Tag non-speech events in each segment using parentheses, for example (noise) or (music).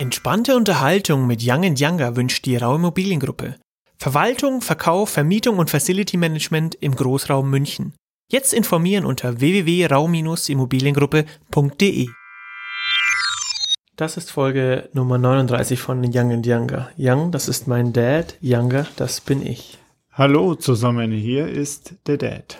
Entspannte Unterhaltung mit Young Younger wünscht die Rau Immobiliengruppe. Verwaltung, Verkauf, Vermietung und Facility Management im Großraum München. Jetzt informieren unter www.rau-immobiliengruppe.de. Das ist Folge Nummer 39 von Young Younger. Young, das ist mein Dad. Younger, das bin ich. Hallo zusammen, hier ist der Dad.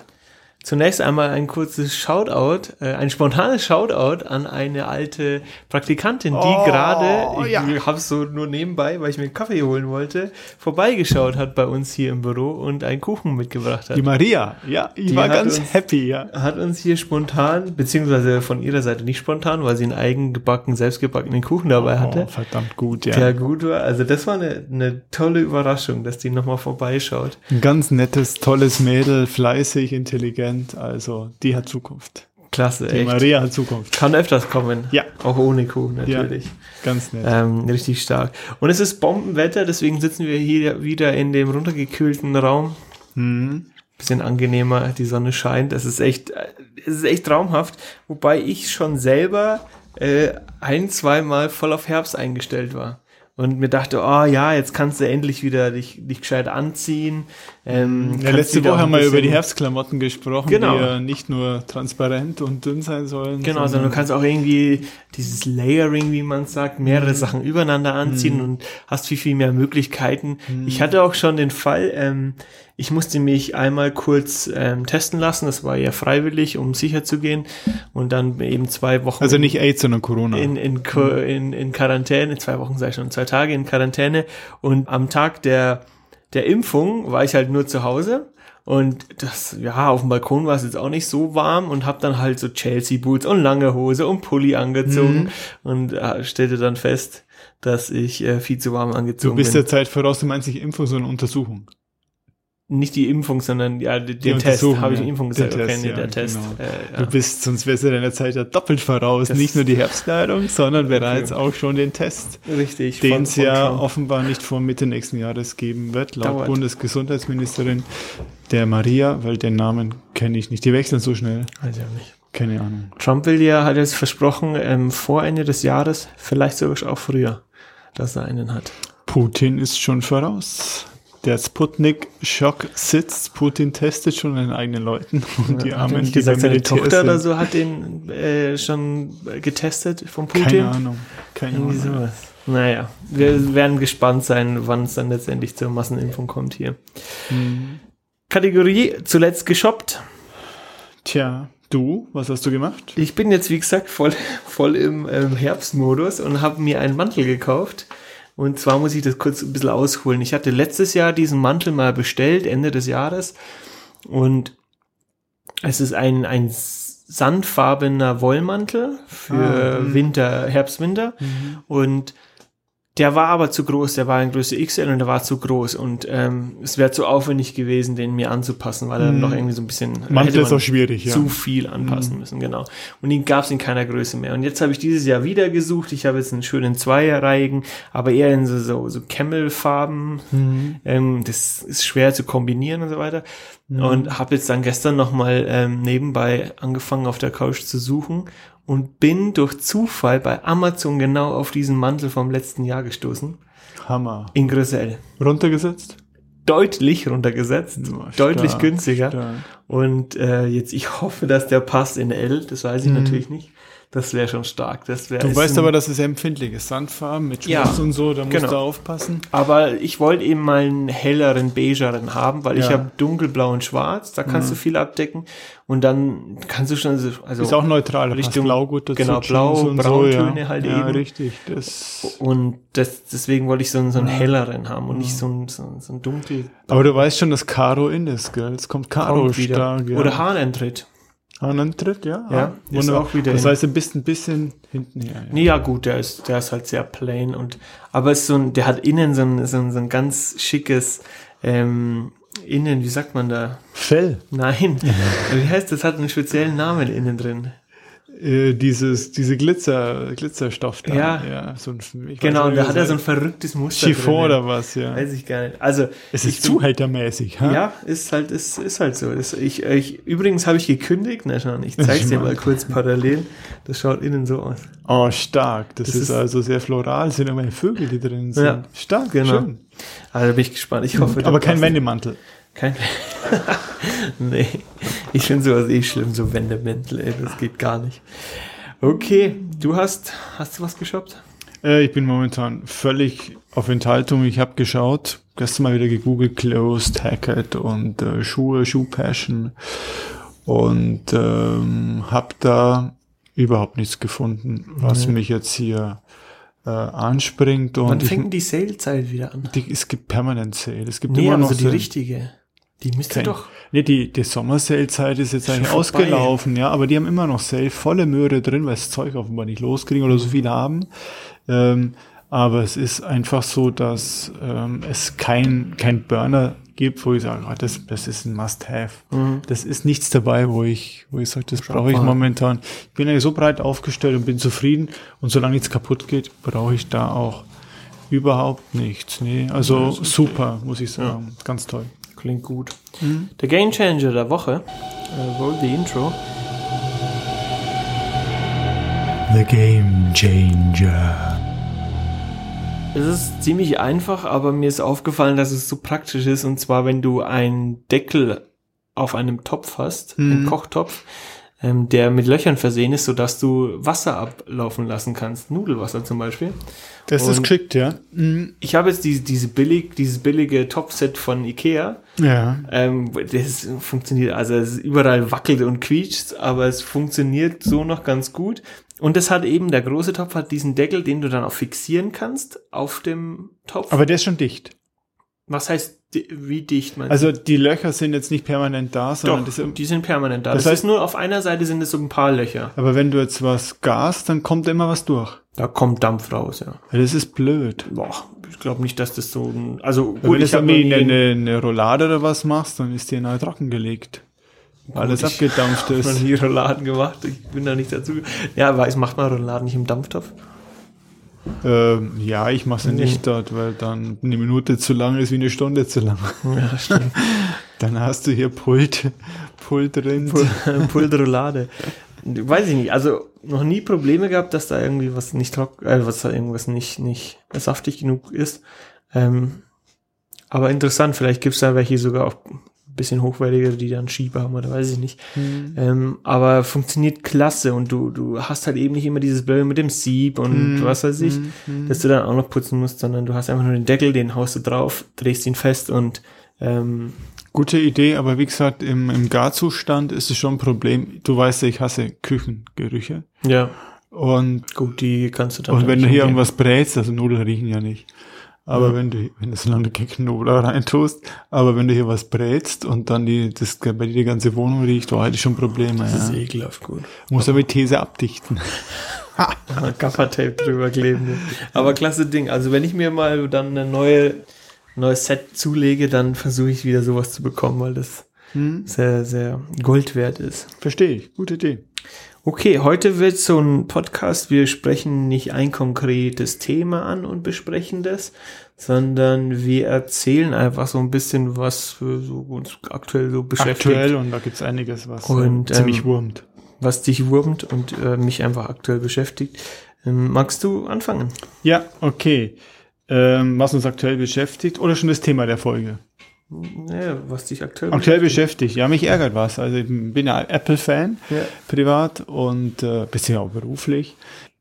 Zunächst einmal ein kurzes Shoutout, äh, ein spontanes Shoutout an eine alte Praktikantin, die Oh, gerade, ich ja. habe es so nur nebenbei, weil ich mir einen Kaffee holen wollte, vorbeigeschaut hat bei uns hier im Büro und einen Kuchen mitgebracht hat. Die Maria, ja, ich Die war ganz uns- happy, ja. hat uns hier spontan, beziehungsweise von ihrer Seite nicht spontan, weil sie einen eigengebackenen, selbstgebackenen Kuchen dabei hatte, Oh, verdammt gut, ja. der gut war. Also das war eine, eine tolle Überraschung, dass die nochmal vorbeischaut. Ein ganz nettes, tolles Mädel, fleißig, intelligent, also die hat Zukunft. Klasse, Die echt. Maria hat Zukunft. Kann öfters kommen. Ja. Auch ohne Kuchen Ja. natürlich. Ganz nett. Ähm, richtig stark. Und es ist Bombenwetter, deswegen sitzen wir hier wieder in dem runtergekühlten Raum. Mhm. Bisschen angenehmer, die Sonne scheint. Es ist echt, es ist echt traumhaft. Wobei ich schon selber äh, ein, zweimal voll auf Herbst eingestellt war. Und mir dachte, oh ja, jetzt kannst du endlich wieder dich, dich gescheit anziehen. Ähm, Ja, letzte Woche haben wir über die Herbstklamotten gesprochen, Genau. die ja nicht nur transparent und dünn sein sollen. Genau, sondern du kannst auch irgendwie dieses Layering, wie man sagt, Mhm. mehrere Sachen übereinander anziehen und hast viel, viel mehr Möglichkeiten. Mhm. Ich hatte auch schon den Fall, ähm, ich musste mich einmal kurz ähm, testen lassen, das war ja freiwillig, um sicher zu gehen und dann eben zwei Wochen Also nicht AIDS, sondern Corona. in, in, Qu- in, in Quarantäne, zwei Wochen sei schon, zwei Tage in Quarantäne und am Tag der, der Impfung war ich halt nur zu Hause und das, ja, auf dem Balkon war es jetzt auch nicht so warm und hab dann halt so Chelsea-Boots und lange Hose und Pulli angezogen und äh, stellte dann fest, dass ich äh, viel zu warm du angezogen bist bin. der Zeit voraus, du meinst nicht Impfung, sondern Untersuchung. Nicht die Impfung, sondern ja, den, den Test. Habe ich ja. Impfung Den gesagt? okay, Test, nee, ja, der Test. genau. Äh, ja. Du bist, sonst wärst du deiner Zeit ja doppelt voraus. Das- nicht nur die Herbstkleidung, sondern (laughs) bereits Okay. auch schon den Test, Richtig. den es ja offenbar nicht vor Mitte nächsten Jahres geben wird, laut Dauert. Bundesgesundheitsministerin der Maria, weil den Namen kenne ich nicht. Die wechseln so schnell. Weiß ich auch nicht. Keine Ahnung. Trump will ja, hat jetzt versprochen, ähm, vor Ende des Jahres, vielleicht sogar auch früher, dass er einen hat. Putin ist schon voraus. Der Sputnik-Schock sitzt. Putin testet schon an eigenen Leuten. (laughs) Und die hat er Armen, die gesagt, seine Tochter oder sind. so hat den äh, schon getestet von Putin. Keine Ahnung. Keine Irgendwie Ahnung. sowas. Naja, wir werden gespannt sein, wann es dann letztendlich zur Massenimpfung kommt hier. Hm. Kategorie zuletzt geshoppt. Tja, du, was hast du gemacht? Ich bin jetzt, wie gesagt, voll, voll im ähm, Herbstmodus und habe mir einen Mantel gekauft. Und zwar muss ich das kurz ein bisschen ausholen. Ich hatte letztes Jahr diesen Mantel mal bestellt, Ende des Jahres. Und es ist ein, ein sandfarbener Wollmantel für Ah, mhm. Winter, Herbst, Winter. Und der war aber zu groß, der war in Größe XL und der war zu groß. Und ähm, es wäre zu aufwendig gewesen, den mir anzupassen, weil er Mhm. noch irgendwie so ein bisschen. Mantel hätte ist auch schwierig, ja. Zu viel anpassen müssen, genau. Und den gab es in keiner Größe mehr. Und jetzt habe ich dieses Jahr wieder gesucht. Ich habe jetzt einen schönen Zweierreihigen, aber eher in so, so, so Camel-Farben. Ähm, das ist schwer zu kombinieren und so weiter. Und habe jetzt dann gestern nochmal ähm, nebenbei angefangen auf der Couch zu suchen und bin durch Zufall bei Amazon genau auf diesen Mantel vom letzten Jahr gestoßen. Hammer. In Größe L. Runtergesetzt? Deutlich runtergesetzt, Ja, deutlich stark, günstiger. stark. Und äh, jetzt, ich hoffe, dass der passt in L. Das weiß ich Mhm. natürlich nicht. Das wäre schon stark. Das wär, Du weißt aber, dass es empfindlich ist. Sandfarben mit Ja, Schmutz und so, da musst genau. du aufpassen. Aber ich wollte eben mal einen helleren, beigeren haben, weil ich Ja. Mhm. habe dunkelblau und schwarz. Da kannst du viel abdecken. Und dann kannst du schon so, also Ist auch neutral, Richtung- blau gut dazu. genau, blau, und so, Brauntöne ja. halt ja, eben. richtig. Das, und das, deswegen wollte ich so einen, so einen Mhm. helleren haben und nicht so einen, so, einen- so einen dunkel. aber du weißt schon, dass Karo in ist, gell? Es kommt Karo stark. Ja. Oder Hahnentritt. Hahnentritt, ja. Ja, Ah, ist wunderbar. auch wieder Das heißt, du bist ein bisschen hinten her. Ja. Nee, ja gut, der ist, der ist halt sehr plain und aber ist so ein, der hat innen so ein, so ein, so ein ganz schickes ähm, innen, wie sagt man da? Fell. Nein. (laughs) wie heißt das? Hat einen speziellen Namen innen drin. Äh, dieses, diese Glitzer, Glitzerstoff da. Ja. ja so ein, ich Genau, und da hat das er so ein verrücktes Muster Chiffon drin. oder was, ja. Weiß ich gar nicht. Also, Es ich ist zuhältermäßig, ha? Ja, ist halt, ist, ist halt so. Das, ich, ich, übrigens habe ich gekündigt, na schon, ich zeig's dir mal kurz parallel. Das schaut innen so aus. Oh, stark. Das, Das ist, ist- also sehr floral. Es sind immer Vögel, die drin sind. Ja, stark, genau. schön. Also da bin ich gespannt. Ich hoffe, Aber kein. Wendemantel. Kein. (laughs) nee, ich finde sowas eh schlimm, so Wendemäntel, ey, das geht gar nicht. Okay, du hast, hast du was geshoppt? Äh, ich bin momentan völlig auf Enthaltung. Ich habe geschaut, gestern mal wieder gegoogelt, Clothes, Hackett und äh, Schuhe, Shoe Passion und ähm, habe da überhaupt nichts gefunden, was Nee. mich jetzt hier äh, anspringt. Wann Und ich, fängt die Sale-Zeit wieder an? die, es gibt permanent Sale. Es gibt Nee, immer noch so die richtige. Die müsste Kein- doch. Nee, die, die Sommersale-Zeit ist jetzt eigentlich ausgelaufen, ja, aber die haben immer noch Sale, volle Möhre drin, weil das Zeug offenbar nicht loskriegen oder so viel haben. Ähm, aber es ist einfach so, dass ähm, es kein, kein Burner gibt, wo ich sage, ah, das, das ist ein Must-Have. Mhm. Das ist nichts dabei, wo ich, wo ich sage, das brauche ich momentan. Ich bin eigentlich so breit aufgestellt und bin zufrieden. Und solange nichts kaputt geht, brauche ich da auch überhaupt nichts. Nee, also super, muss ich sagen. Ganz toll. Klingt gut. Der Game Changer der Woche. Äh, roll the Intro. The Game Changer. Es ist ziemlich einfach, aber mir ist aufgefallen, dass es so praktisch ist. Und zwar, wenn du einen Deckel auf einem Topf hast, einen Mhm. Kochtopf, ähm, der mit Löchern versehen ist, sodass du Wasser ablaufen lassen kannst. Nudelwasser zum Beispiel. Das ist Und- geschickt, ja. Mhm. Ich habe jetzt diese, diese billig, dieses billige Topfset von Ikea. Ja. Ähm, das funktioniert, also es ist überall wackelt und quietscht, aber es funktioniert so noch ganz gut. Und das hat eben, der große Topf hat diesen Deckel, den du dann auch fixieren kannst auf dem Topf. Aber der ist schon dicht. Was heißt, wie dicht meinst Also die Löcher sind jetzt nicht permanent da, sondern Doch, das, die sind permanent da. Das Das, heißt- ist nur auf einer Seite sind es so ein paar Löcher. aber wenn du jetzt was gast, dann kommt immer was durch. Da kommt Dampf raus, ja. Das ist blöd. Boah, ich glaube nicht, dass das so ein, also Wenn du ich jetzt hab noch irgendwie nie- eine, eine Roulade oder was machst, dann ist die nahe trocken gelegt. Alles abgedampft Ich habe noch ist. nie Rouladen gemacht. Ich bin da nicht dazu. Ja, weiß, macht man Rouladen nicht im Dampftopf? Ähm, ja, ich mache sie Nee. nicht dort, weil dann eine Minute zu lang ist wie eine Stunde zu lang. Ja, stimmt. (laughs) Dann hast du hier Pult, Pult drin. Pulverroulade. (laughs) Weiß ich nicht. Also noch nie Probleme gehabt, dass da irgendwie was nicht trocken, äh, was da irgendwas nicht, nicht saftig genug ist. Ähm, aber interessant, vielleicht gibt's da welche sogar auch bisschen hochwertiger, die dann Schieber haben oder weiß ich nicht. Mhm. Ähm, aber funktioniert klasse und du, du hast halt eben nicht immer dieses Blöde mit dem Sieb und Mhm. was weiß ich, Mhm. dass du dann auch noch putzen musst, sondern du hast einfach nur den Deckel, den haust du drauf, drehst ihn fest und ähm, Gute Idee, aber wie gesagt, im, im Garzustand ist es schon ein Problem. Du weißt ja, ich hasse Küchengerüche. ja, Und, gut, die kannst du dann und wenn du hier irgendwas brätst, also Nudeln riechen ja nicht. Aber Ja. wenn du, wenn du so lange kein Knoblauch reintust, aber wenn du hier was brätst und dann die, das bei dir die ganze Wohnung riecht, oh, hätte ich schon Probleme. Das ist Ja. ekelhaft gut. Muss aber mit These abdichten. (laughs) Gaffertape drüber kleben. Aber klasse Ding. Also wenn ich mir mal dann eine neue neues Set zulege, dann versuche ich wieder sowas zu bekommen, weil das Hm? sehr, sehr Gold wert ist. Verstehe ich. Gute Idee. Okay, heute wird so ein Podcast. Wir sprechen nicht ein konkretes Thema an und besprechen das, sondern wir erzählen einfach so ein bisschen, was für so uns aktuell so beschäftigt, Aktuell und da gibt's einiges, was Und, äh, ziemlich ähm, wurmt. was dich wurmt und äh, mich einfach aktuell beschäftigt. Ähm, magst du anfangen? Ja, okay. Ähm, was uns aktuell beschäftigt oder schon das Thema der Folge? Ja, was dich aktuell Aktuell beschäftigt. Ja, mich ärgert was. Also ich bin ja Apple-Fan, Ja. privat und äh, bisschen auch beruflich.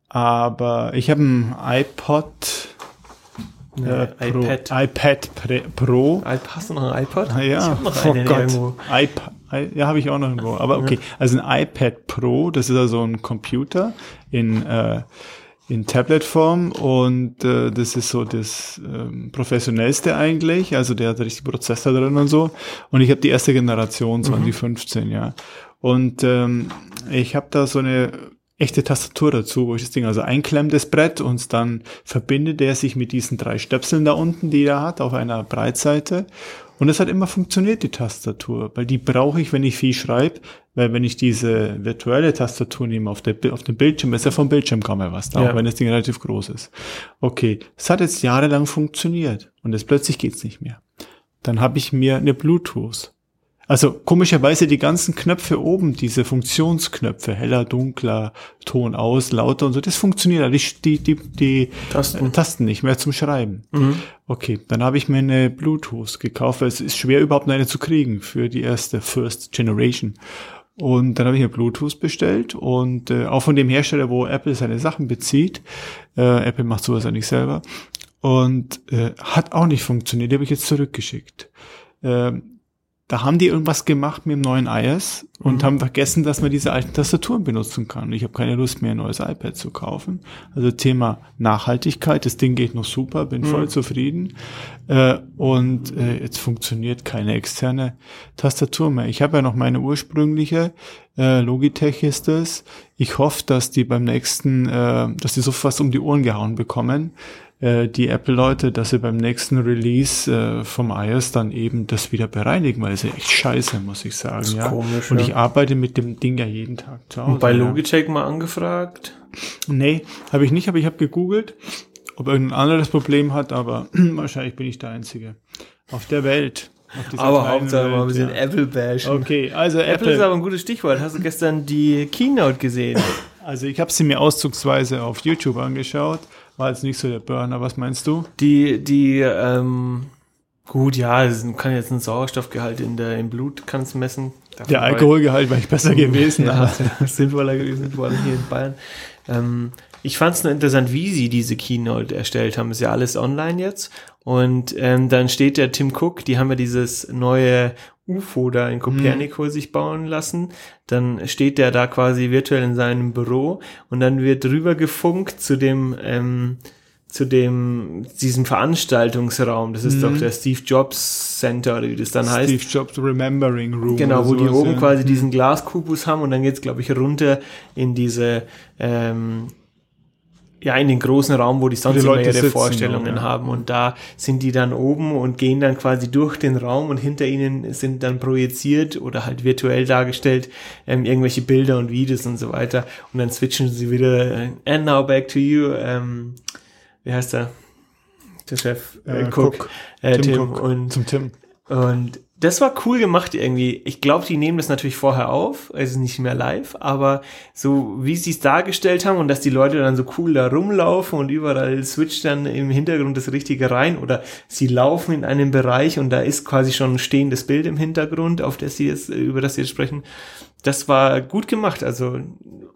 Aber ich habe ein iPod Ja, äh, Pro, iPad. iPad Pre, Pro. Hast du noch ein iPod? Ah, ja, Ich noch oh einen Gott. irgendwo. iPad, ja, habe ich auch noch irgendwo. Aber okay, also ein iPad Pro, das ist also ein Computer in äh, in Tablet-Form und äh, das ist so das ähm, professionellste eigentlich. Also der hat richtig Prozessor drin und so. Und ich habe die erste Generation 2015, ja. Und ähm, ich habe da so eine echte Tastatur dazu, wo ich das Ding also einklemmt, das Brett, und dann verbindet er sich mit diesen drei Stöpseln da unten, die er hat, auf einer Breitseite. Und es hat immer funktioniert, die Tastatur, weil die brauche ich, wenn ich viel schreibe, weil wenn ich diese virtuelle Tastatur nehme auf, der, auf dem Bildschirm, ist ja vom Bildschirm kaum mehr was da, Ja. auch wenn das Ding relativ groß ist. Okay, es hat jetzt jahrelang funktioniert und jetzt plötzlich geht's nicht mehr. Dann habe ich mir eine Bluetooth. Also komischerweise die ganzen Knöpfe oben, diese Funktionsknöpfe, heller, dunkler, Ton aus, lauter und so, das funktioniert, aber die, die, die, Tasten. äh, Tasten nicht mehr zum Schreiben. Okay, dann habe ich mir eine Bluetooth gekauft, weil es ist schwer überhaupt eine zu kriegen für die erste First Generation. Und dann habe ich mir Bluetooth bestellt und äh, auch von dem Hersteller, wo Apple seine Sachen bezieht. Äh, Apple macht sowas ja nicht selber. Und äh, hat auch nicht funktioniert. Die habe ich jetzt zurückgeschickt. Ähm, da haben die irgendwas gemacht mit dem neuen iOS und haben vergessen, dass man diese alten Tastaturen benutzen kann. Ich habe keine Lust mehr, ein neues iPad zu kaufen. Also Thema Nachhaltigkeit, das Ding geht noch super, bin voll zufrieden. Äh, und äh, jetzt funktioniert keine externe Tastatur mehr. Ich habe ja noch meine ursprüngliche, äh, Logitech ist das. Ich hoffe, dass die beim nächsten, äh, dass die so fast um die Ohren gehauen bekommen, äh, die Apple-Leute, dass sie beim nächsten Release äh, vom iOS dann eben das wieder bereinigen, weil es ist echt scheiße, muss ich sagen. ist ja. komisch, Und ja. ich arbeite mit dem Ding ja jeden Tag zu Hause. Und bei ja. Logitech mal angefragt. Nee, habe ich nicht, aber ich habe gegoogelt, ob irgendein anderes Problem hat, aber (clears throat) wahrscheinlich bin ich der Einzige auf der Welt. Aber Hauptsache mal ein bisschen ja. Apple bashen. Okay, also Apple, Apple. ist aber ein gutes Stichwort. Hast du gestern die Keynote gesehen? also ich habe sie mir auszugsweise auf YouTube angeschaut. War jetzt nicht so der Burner. Was meinst du? Die, die, ähm, gut, ja, es kann jetzt einen Sauerstoffgehalt in der, im Blut kannst messen. Davon Der Alkoholgehalt war ich besser (laughs) gewesen. Ja, (laughs) sinnvoller gewesen, vor allem hier in Bayern. Ähm, ich fand es nur interessant, wie sie diese Keynote erstellt haben. Ist ja alles online jetzt. Und ähm, dann steht der Tim Cook, die haben ja dieses neue UFO da in Kopernikus sich bauen lassen. Dann steht der da quasi virtuell in seinem Büro und dann wird rüber gefunkt zu dem ähm, zu dem diesem Veranstaltungsraum. Das ist doch der Steve Jobs Center oder wie das dann heißt. Steve Jobs Remembering Room. Genau, wo die oben ja. quasi diesen Glaskubus haben und dann geht's glaube ich, runter in diese, ähm, ja, in den großen Raum, wo die sonst die immer ihre sitzen Vorstellungen ja. haben. Und da sind die dann oben und gehen dann quasi durch den Raum und hinter ihnen sind dann projiziert oder halt virtuell dargestellt ähm, irgendwelche Bilder und Videos und so weiter. Und dann switchen sie wieder, äh, and now back to you, ähm, wie heißt er? Der Chef, äh, Äh, Cook, Cook. Äh, Tim Tim, Cook. und Zum Tim. und das war cool gemacht irgendwie. Ich glaube, die nehmen das natürlich vorher auf, also nicht mehr live, aber so wie sie es dargestellt haben und dass die Leute dann so cool da rumlaufen und überall switcht dann im Hintergrund das Richtige rein oder sie laufen in einem Bereich und da ist quasi schon ein stehendes Bild im Hintergrund, auf das sie jetzt, über das sie jetzt sprechen. Das war gut gemacht, also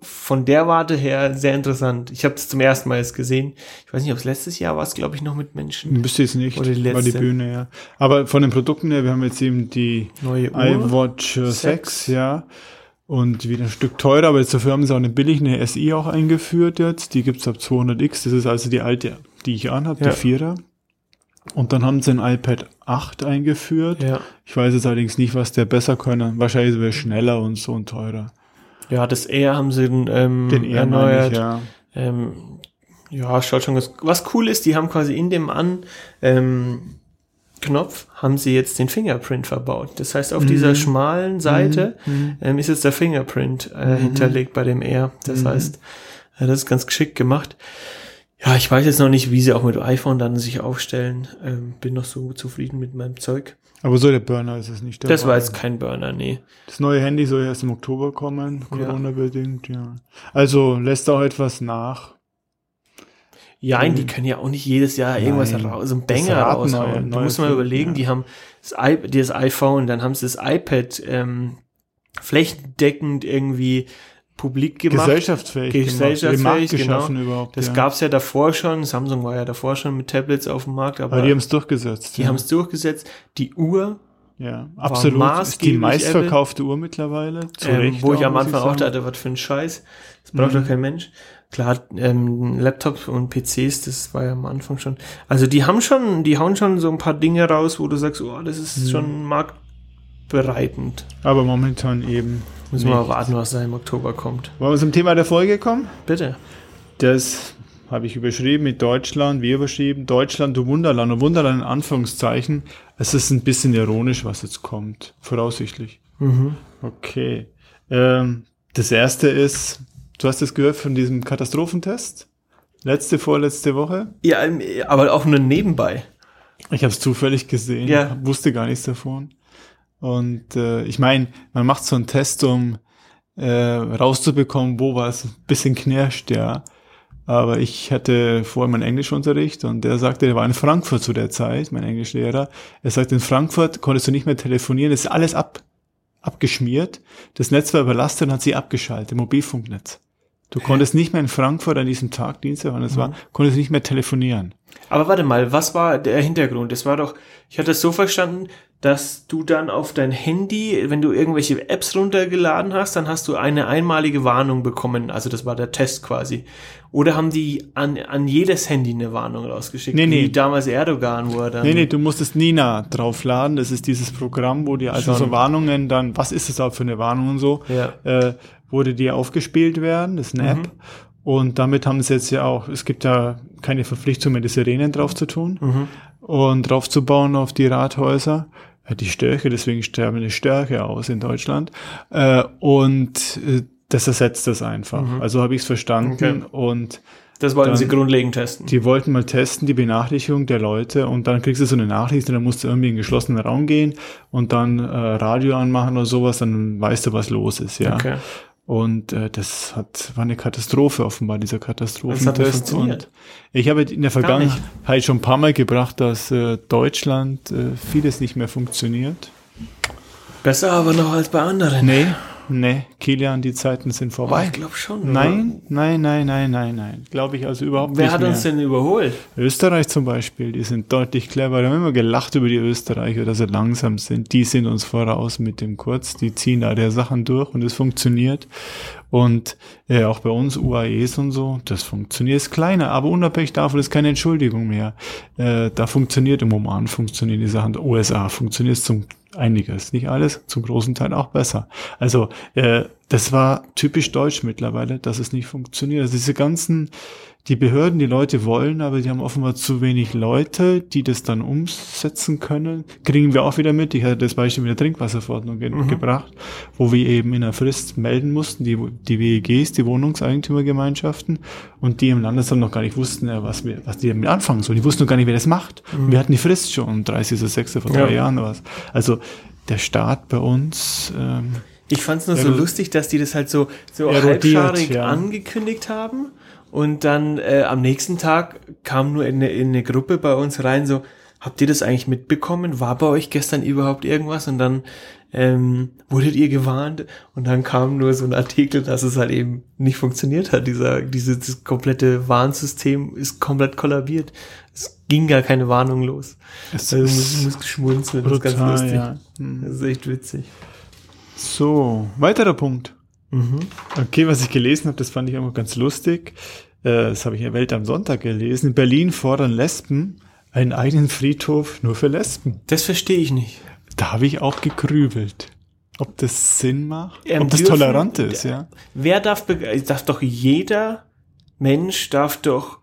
von der Warte her sehr interessant. Ich habe es zum ersten Mal jetzt gesehen. Ich weiß nicht, ob es letztes Jahr war, es glaube ich noch mit Menschen. Müsste jetzt nicht. Oder die war die. Bühne, ja. Aber von den Produkten her, wir haben jetzt eben die Neue iWatch äh, 6, ja. Und wieder ein Stück teurer, aber jetzt dafür haben sie auch eine billige, eine SI auch eingeführt jetzt. Die gibt's ab 200X. Das ist also die alte, die ich anhabe, Ja. die Vierer. Und dann haben sie ein iPad 8 eingeführt. Ja. Ich weiß jetzt allerdings nicht, was der besser können. Wahrscheinlich wäre schneller und so und teurer. Ja, das Air haben sie ähm, Den meine erneuert. ich, ja. Ähm, ja, schaut schon ganz. Was cool ist, die haben quasi in dem an ähm, Knopf haben sie jetzt den Fingerprint verbaut. Das heißt, auf Mhm. dieser schmalen Seite ähm, ist jetzt der Fingerprint Mhm. äh, hinterlegt bei dem Air. Das heißt, äh, das ist ganz geschickt gemacht. Ja, ich weiß jetzt noch nicht, wie sie auch mit iPhone dann sich aufstellen. Ähm, bin noch so zufrieden mit meinem Zeug. Aber so der Burner ist es nicht. Das war jetzt kein Burner, nee. Das neue Handy soll erst im Oktober kommen, Corona-bedingt, ja. Also lässt auch etwas nach. Ja, die können ja auch nicht jedes Jahr irgendwas Nein. raus, so ein Banger raushauen. musst mal erfinden, überlegen, ja. die haben das, I das iPhone, dann haben sie das iPad ähm, flächendeckend irgendwie publik gemacht. Gesellschaftsfähig, Gesellschaftsfähig, Markt genau. überhaupt. Das ja. gab's ja davor schon. Samsung war ja davor schon mit Tablets auf dem Markt, aber, Aber die haben es durchgesetzt. die ja. haben es durchgesetzt. Die Uhr, ja, absolut. Ist die meistverkaufte Uhr mittlerweile. Zu ähm, Recht wo ich am Anfang auch dachte, was für ein Scheiß. Das braucht Mhm. doch kein Mensch. Klar, ähm, Laptops und PCs, das war ja am Anfang schon. Also die haben schon, die hauen schon so ein paar Dinge raus, wo du sagst, oh, das Mhm. ist schon marktbereitend. Aber momentan eben. Müssen wir mal nicht. warten, was da im Oktober kommt. Wollen wir zum Thema der Folge kommen? Bitte. Das habe ich überschrieben mit Deutschland, wir überschrieben, Deutschland, du Wunderland, und Wunderland in Anführungszeichen. Es ist ein bisschen ironisch, was jetzt kommt, voraussichtlich. Mhm. Okay. Ähm, das erste ist, du hast es gehört von diesem Katastrophentest? Letzte, vorletzte Woche? Ja, ähm, aber auch nur nebenbei. Ich habe es zufällig gesehen, Ja. wusste gar nichts davon. Und äh, ich meine, man macht so einen Test, um äh, rauszubekommen, wo was ein bisschen knirscht, ja. Aber ich hatte vorher meinen Englischunterricht und der sagte, der war in Frankfurt zu der Zeit, mein Englischlehrer. Er sagte, in Frankfurt konntest du nicht mehr telefonieren, es ist alles ab, abgeschmiert. Das Netz war überlastet und hat sie abgeschaltet, Mobilfunknetz. Du konntest nicht mehr in Frankfurt an diesem Tag, Dienstag, wann es war, konntest nicht mehr telefonieren. Aber warte mal, was war der Hintergrund? Das war doch, ich hatte es so verstanden, dass du dann auf dein Handy, wenn du irgendwelche Apps runtergeladen hast, dann hast du eine einmalige Warnung bekommen. Also das war der Test quasi. Oder haben die an, an jedes Handy eine Warnung rausgeschickt? Nee, nee. Wie damals Erdogan, er dann. Nee, nee, du musstest Nina draufladen. Das ist dieses Programm, wo dir also Schon. so Warnungen dann, was ist das auch für eine Warnung und so, Ja. äh, wurde dir aufgespielt werden. Das ist eine Mhm. App. Und damit haben sie jetzt ja auch, es gibt ja keine Verpflichtung mehr, die Sirenen drauf zu tun Mhm. und drauf zu bauen auf die Rathäuser. Die Störche, deswegen sterben die Störche aus in Deutschland. Äh, und äh, das ersetzt das einfach. Also habe ich es verstanden. Mhm. Okay. Und Das wollten Dann- sie grundlegend testen. die wollten mal testen, die Benachrichtigung der Leute und dann kriegst du so eine Nachricht und dann musst du irgendwie in einen geschlossenen Raum gehen und dann äh, Radio anmachen oder sowas, dann weißt du, was los ist, ja. Okay. Und äh, das hat, war eine Katastrophe offenbar, dieser Katastrophentest. Und ich habe in der Vergangenheit schon ein paar Mal gebracht, dass äh, Deutschland äh, vieles nicht mehr funktioniert. Besser aber noch als bei anderen. Nee, nee, Kilian, die Zeiten sind Oh, vorbei. ich glaube schon. Nein, nein, nein, nein, nein, nein. Glaube ich also überhaupt Wer nicht hat mehr. uns denn überholt? Österreich zum Beispiel, die sind deutlich clever. Wir haben immer gelacht über die Österreicher, dass sie langsam sind. Die sind uns voraus mit dem Kurz. Die ziehen da der Sachen durch und es funktioniert. Und äh, auch bei uns UAEs und so, das funktioniert, ist kleiner, aber unabhängig davon ist keine Entschuldigung mehr. Äh, da funktioniert im Oman, funktionieren die Sachen. USA funktioniert zum einiges, nicht alles, zum großen Teil auch besser. Also äh, das war typisch deutsch mittlerweile, dass es nicht funktioniert. Also diese ganzen, die Behörden, die Leute wollen, aber die haben offenbar zu wenig Leute, die das dann umsetzen können. Kriegen wir auch wieder mit. Ich hatte das Beispiel mit der Trinkwasserverordnung ge gebracht, wo wir eben in einer Frist melden mussten, die, die WEGs, die Wohnungseigentümergemeinschaften, und die im Landesamt noch gar nicht wussten, was, wir, was die damit anfangen sollen. Die wussten noch gar nicht, wer das macht. Und wir hatten die Frist schon, 30.06. vor drei Ja. Jahren oder was. Also der Staat bei uns, ähm, Ich fand es nur so lustig, dass die das halt so, so halbscharig ja. angekündigt haben. Und dann äh, am nächsten Tag kam nur in eine, in eine Gruppe bei uns rein, so, habt ihr das eigentlich mitbekommen? War bei euch gestern überhaupt irgendwas? Und dann ähm, wurdet ihr gewarnt? Und dann kam nur so ein Artikel, dass es halt eben nicht funktioniert hat. Dieser, dieses komplette Warnsystem ist komplett kollabiert. Es ging gar keine Warnung los. es Also ist muss, schmunzeln, das ist ganz brutal, lustig. ja. Hm. Das ist echt witzig. So, weiterer Punkt. Mhm. Okay, was ich gelesen habe, das fand ich auch ganz lustig. Äh, Das habe ich in der Welt am Sonntag gelesen. In Berlin fordern Lesben einen eigenen Friedhof nur für Lesben. Das verstehe ich nicht. Da habe ich auch gegrübelt. Ob das Sinn macht? Ähm, ob das dürfen- tolerant ist, ja? Wer darf, darf doch jeder Mensch darf doch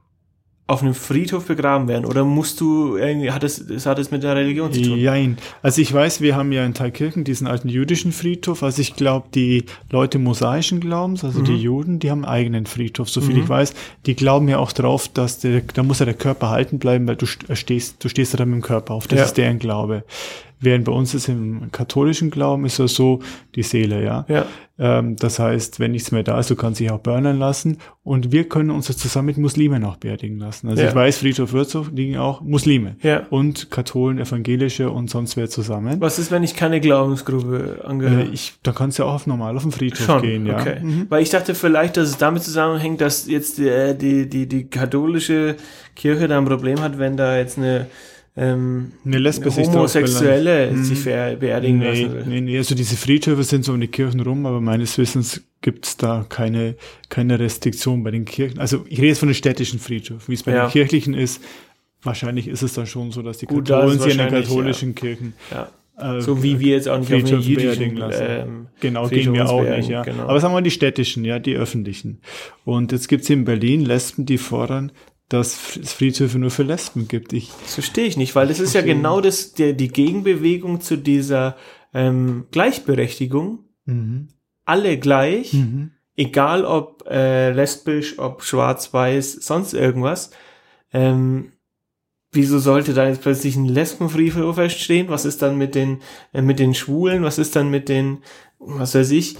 auf einem Friedhof begraben werden? Oder musst du, irgendwie- hat es, das hat es mit der Religion zu tun? Jein. Also ich weiß, wir haben ja in Thalkirchen diesen alten jüdischen Friedhof. Also ich glaube, die Leute mosaischen Glaubens, also Mhm. die Juden, die haben einen eigenen Friedhof, so viel ich weiß. Die glauben ja auch drauf, dass der, da muss ja der Körper halten bleiben, weil du st- stehst, du stehst dann mit dem Körper auf. Das Ja. ist deren Glaube. Während bei uns ist im katholischen Glauben ist das so die Seele, ja. Ja. Ähm, das heißt, wenn nichts mehr da ist, du kannst dich auch burnen lassen. Und wir können uns jetzt zusammen mit Muslimen auch beerdigen lassen. Also Ja. ich weiß, Friedhof Würzhof liegen auch Muslime. Ja. Und Katholen, Evangelische und sonst wer zusammen. Was ist, wenn ich keine Glaubensgruppe angehöre? Äh, ich, da kannst du ja auch auf normal auf den Friedhof Schon, gehen, ja. okay. Mhm. Weil ich dachte vielleicht, dass es damit zusammenhängt, dass jetzt die, die, die, die katholische Kirche da ein Problem hat, wenn da jetzt eine, ähm, drauf Homosexuelle beleidigt. sich Mhm. beerdigen Nee, lassen will. nee, nee, also diese Friedhöfe sind so um die Kirchen rum, aber meines Wissens gibt's da keine, keine Restriktion bei den Kirchen. Also ich rede jetzt von den städtischen Friedhöfen, wie es bei Ja. den kirchlichen ist. Wahrscheinlich ist es dann schon so, dass die Gut, Katholen sich in den katholischen Kirchen Ja. äh, So wie wir jetzt auch nicht auf Friedhöfe den jüdischen lassen. ähm, Genau, Friedhof gehen wir auch nicht, ja. genau. Aber sagen wir mal die städtischen, ja, die öffentlichen. Und jetzt gibt's in Berlin Lesben, die fordern, dass es Friedhöfe nur für Lesben gibt. Ich, Das verstehe ich nicht, weil das ist ja genau das, der, die Gegenbewegung zu dieser ähm, Gleichberechtigung. mhm. alle gleich, mhm. egal ob äh, lesbisch, ob schwarz-weiß, sonst irgendwas. Ähm, wieso sollte da jetzt plötzlich ein Lesbenfriedhof stehen? Was ist dann mit den, äh, mit den Schwulen? Was ist dann mit den, was weiß ich?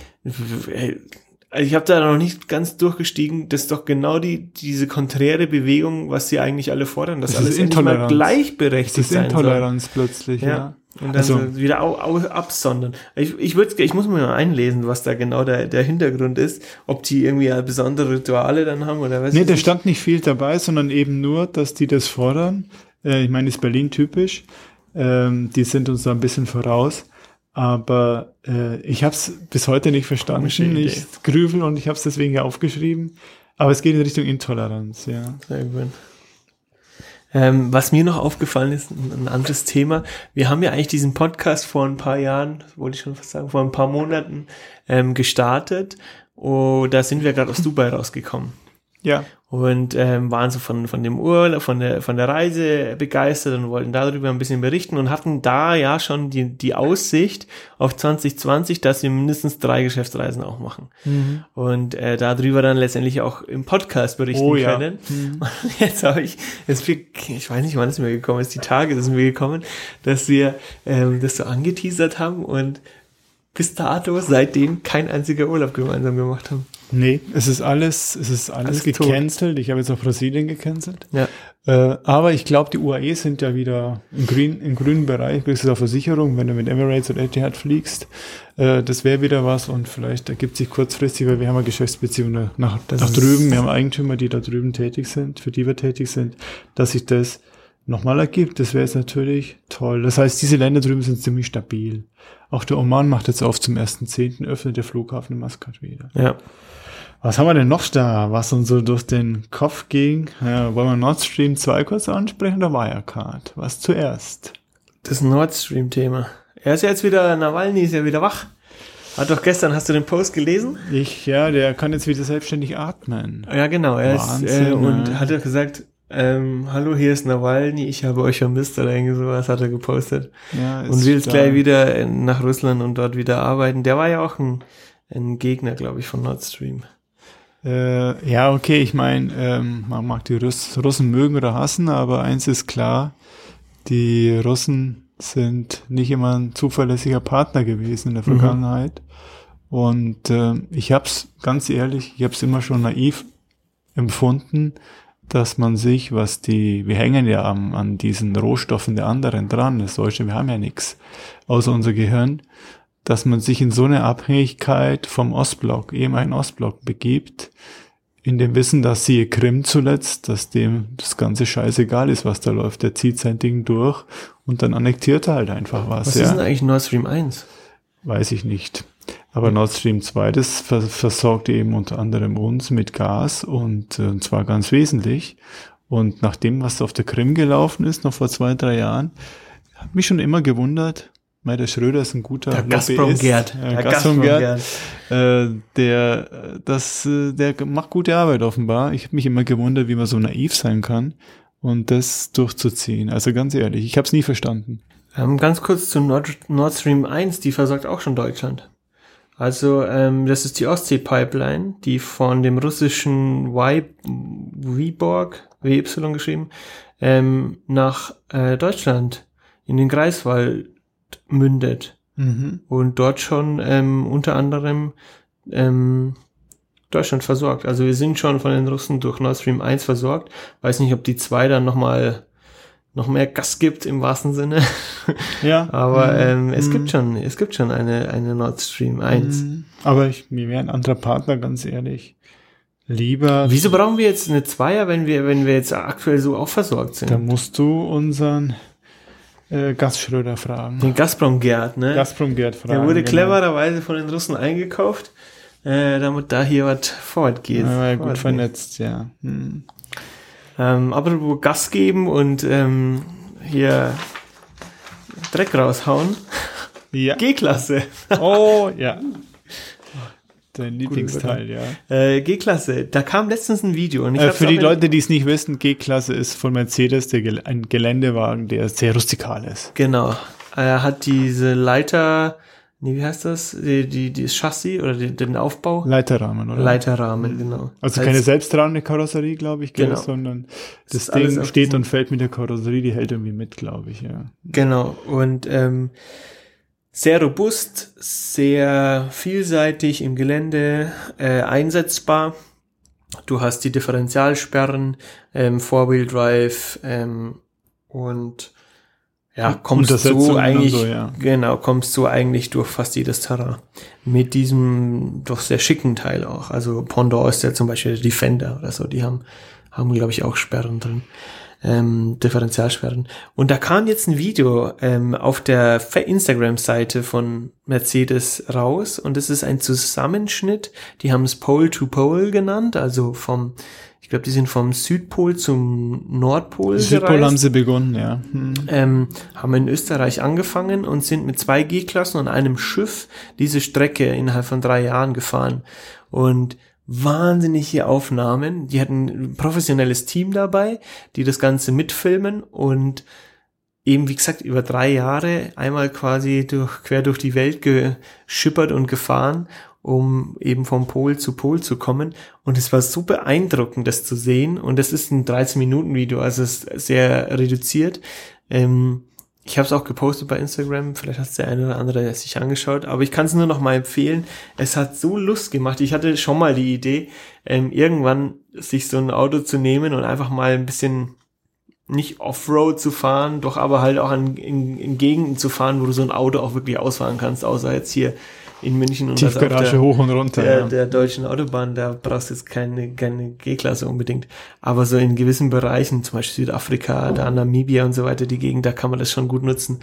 Also ich habe da noch nicht ganz durchgestiegen. Das ist doch genau die diese konträre Bewegung, was sie eigentlich alle fordern, dass das alles Intoleranz. gleichberechtigt das ist sein Intoleranz soll. plötzlich, ja. ja. Und dann also, so wieder au, au, absondern. Ich, ich, würd, ich muss mir mal einlesen, was da genau der, der Hintergrund ist. Ob die irgendwie besondere Rituale dann haben oder was. Nee, da stand nicht viel dabei, sondern eben nur, dass die das fordern. Äh, ich meine, ist Berlin typisch. Ähm, die sind uns da ein bisschen voraus. Aber äh, ich habe es bis heute nicht verstanden. Ich grübel und ich habe es deswegen ja aufgeschrieben. Aber es geht in Richtung Intoleranz, ja. Sehr gut. Ähm, was mir noch aufgefallen ist, ein, anderes Thema. Wir haben ja eigentlich diesen Podcast vor ein paar Jahren, wollte ich schon fast sagen, vor ein paar Monaten ähm, gestartet. Und da sind wir gerade aus Dubai rausgekommen. Ja. Und ähm, waren so von, von dem Urlaub, von der, von der Reise begeistert und wollten darüber ein bisschen berichten und hatten da ja schon die, die Aussicht auf 2020, dass wir mindestens drei Geschäftsreisen auch machen. Mhm. Und äh, darüber dann letztendlich auch im Podcast berichten oh, können. Ja. Mhm. (laughs) Und jetzt habe ich, jetzt, ich weiß nicht, wann es mir gekommen ist, die Tage das ist mir gekommen, dass wir ähm, das so angeteasert haben und bis dato seitdem kein einziger Urlaub gemeinsam gemacht haben. Nee, es ist alles, es ist alles, alles gecancelt. Tot. Ich habe jetzt auch Brasilien gecancelt. Ja. Äh, aber ich glaube, die UAE sind ja wieder im, grün, im grünen Bereich, kriegst du auch Versicherung, wenn du mit Emirates oder Etihad fliegst. Äh, das wäre wieder was und vielleicht ergibt sich kurzfristig, weil wir haben ja Geschäftsbeziehungen nach, nach drüben, wir haben Eigentümer, die da drüben tätig sind, für die wir tätig sind, dass sich das nochmal ergibt. Das wäre jetzt natürlich toll. Das heißt, diese Länder drüben sind ziemlich stabil. Auch der Oman macht jetzt auf zum 1.10. öffnet der Flughafen in Maskat wieder. Ja. Was haben wir denn noch da, was uns so durch den Kopf ging? Ja, wollen wir Nord Stream 2 kurz ansprechen oder Wirecard? Was zuerst? Das Nord Stream-Thema. Er ist jetzt wieder, Nawalny ist ja wieder wach. Hat doch gestern, hast du den Post gelesen? Ich, ja, der kann jetzt wieder selbstständig atmen. Ja, genau. Er Wahnsinn, ist, äh, und hat er gesagt, ähm, hallo, hier ist Nawalny, ich habe euch vermisst oder irgendwie sowas hat er gepostet. Ja, und will jetzt gleich wieder nach Russland und dort wieder arbeiten. Der war ja auch ein, ein Gegner, glaube ich, von Nord Stream. Äh, ja, okay, ich meine, ähm, man mag die Russ Russen mögen oder hassen, aber eins ist klar, die Russen sind nicht immer ein zuverlässiger Partner gewesen in der mhm. Vergangenheit. Mhm. Und äh, ich habe es ganz ehrlich, ich habe es immer schon naiv empfunden, dass man sich, was die, wir hängen ja an, an diesen Rohstoffen der anderen dran, das Deutsche, wir haben ja nichts außer unser Gehirn, dass man sich in so eine Abhängigkeit vom Ostblock, ehemaligen Ostblock begibt, in dem Wissen, dass siehe Krim zuletzt, dass dem das ganze scheißegal ist, was da läuft. Der zieht sein Ding durch und dann annektiert er halt einfach was. Was ja. ist denn eigentlich Nord Stream 1? Weiß ich nicht. Aber Nord Stream 2, das versorgt eben unter anderem uns mit Gas und, äh, und zwar ganz wesentlich. Und nach dem, was auf der Krim gelaufen ist, noch vor zwei, drei Jahren, hat mich schon immer gewundert, weil der Schröder ist ein guter der Gazprom Gerd. Äh, der Gazprom Gerd. Äh, der, das, äh, der macht gute Arbeit offenbar. Ich habe mich immer gewundert, wie man so naiv sein kann und das durchzuziehen. Also ganz ehrlich, ich habe es nie verstanden. Ähm, ganz kurz zu Nord, Nord Stream 1, die versorgt auch schon Deutschland. Also ähm, das ist die Ostsee-Pipeline, die von dem russischen y, Wyborg, WY geschrieben, ähm, nach äh, Deutschland in den Greifswald mündet. Mhm. Und dort schon ähm, unter anderem ähm, Deutschland versorgt. Also wir sind schon von den Russen durch Nord Stream 1 versorgt. Weiß nicht, ob die 2 dann nochmal noch mehr Gas gibt im wahrsten Sinne. (laughs) Ja. Aber mhm. ähm, es mhm. gibt schon, es gibt schon eine, eine Nord Stream 1. Mhm. Aber ich, mir wäre ein anderer Partner, ganz ehrlich. Lieber. Wieso brauchen wir jetzt eine Zweier, wenn wir, wenn wir jetzt aktuell so auch versorgt sind? Da musst du unseren äh, Gasschröder fragen. Den Gazprom-Gerd, ne? Gazprom-Gerd fragen. Der wurde genau. clevererweise von den Russen eingekauft, äh, damit da hier was vorwärts geht. Ja, gut vernetzt, ja. Hm. Ähm, apropos Gas geben und ähm, hier Dreck raushauen. Ja. G-Klasse. Oh, ja. (laughs) Dein Lieblingsteil, ja. Äh, G-Klasse, da kam letztens ein Video. Und ich äh, für die Leute, die es nicht wissen, G-Klasse ist von Mercedes der Gel ein Geländewagen, der sehr rustikal ist. Genau. Er hat diese Leiter nee, wie heißt das? Die, die, die Chassis oder die, den Aufbau? Leiterrahmen, oder? Leiterrahmen, genau. Also Als- keine selbsttragende Karosserie, glaube ich, Genau. sondern Das das, Ding steht und fällt mit der Karosserie, die hält irgendwie mit, glaube ich, ja. Genau. Und ähm, sehr robust, sehr vielseitig im Gelände äh, einsetzbar. Du hast die Differentialsperren, ähm, Four-Wheel Drive ähm, und ja, kommst und eigentlich, so, ja. genau, kommst so eigentlich durch fast jedes Terrain. Mit diesem doch sehr schicken Teil auch. Also Pondor ist ja zum Beispiel der Defender oder so, die haben, haben glaube ich auch Sperren drin. Ähm, Differentialsperren. Und da kam jetzt ein Video ähm, auf der Instagram-Seite von Mercedes raus und es ist ein Zusammenschnitt. Die haben es Pole to Pole genannt, also vom, ich glaube, die sind vom Südpol zum Nordpol Südpol gereist haben sie begonnen, ja. Hm. ähm, haben in Österreich angefangen und sind mit zwei G-Klassen und einem Schiff diese Strecke innerhalb von drei Jahren gefahren. Und wahnsinnige Aufnahmen. Die hatten ein professionelles Team dabei, die das Ganze mitfilmen und eben, wie gesagt, über drei Jahre einmal quasi durch, quer durch die Welt geschippert und gefahren, um eben vom Pol zu Pol zu kommen. Und es war so beeindruckend, das zu sehen. Und das ist ein 13-Minuten-Video, also es ist sehr reduziert. Ähm, ich habe es auch gepostet bei Instagram, vielleicht hat der eine oder andere sich angeschaut, aber ich kann es nur noch mal empfehlen. Es hat so Lust gemacht. Ich hatte schon mal die Idee, ähm, irgendwann sich so ein Auto zu nehmen und einfach mal ein bisschen nicht Offroad zu fahren, doch aber halt auch an, in, in Gegenden zu fahren, wo du so ein Auto auch wirklich ausfahren kannst, außer jetzt hier in München und auf Tiefgarage der- hoch und runter. der, ja. der deutschen Autobahn, da brauchst du jetzt keine, keine G-Klasse unbedingt. Aber so in gewissen Bereichen, zum Beispiel Südafrika, da Namibia und so weiter, die Gegend, da kann man das schon gut nutzen.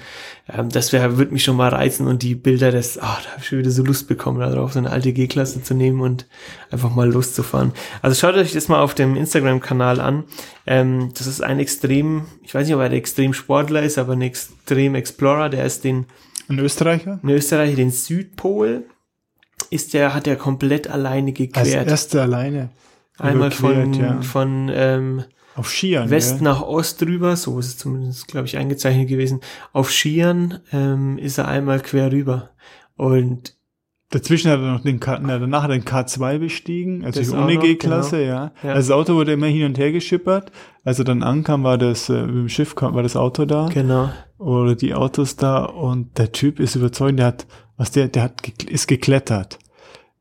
Ähm, das wäre, würde mich schon mal reizen und die Bilder, das, ah, da habe ich schon wieder so Lust bekommen, darauf so eine alte G-Klasse zu nehmen und einfach mal loszufahren. Also schaut euch das mal auf dem Instagram-Kanal an. Ähm, das ist ein extrem, ich weiß nicht, ob er ein extrem Sportler ist, aber ein extrem Explorer, der ist den Ein Österreicher? in Österreich den Südpol ist der, hat er komplett alleine Als gequert. erster alleine. Einmal von, ja. von ähm, Auf Skiern. West gell? nach Ost rüber, so ist es zumindest, glaube ich, eingezeichnet gewesen. Auf Skiern ähm, ist er einmal quer rüber. Und Dazwischen hat er noch den K, na, danach hat er den K2 bestiegen, also Das die ohne G-Klasse, ja. Ja. Also das Auto wurde immer hin und her geschippert. Als er dann ankam, war das, äh, mit dem Schiff kam, war das Auto da. genau, Oder die Autos da und der Typ ist überzeugend, der hat, was der, der hat, ist geklettert,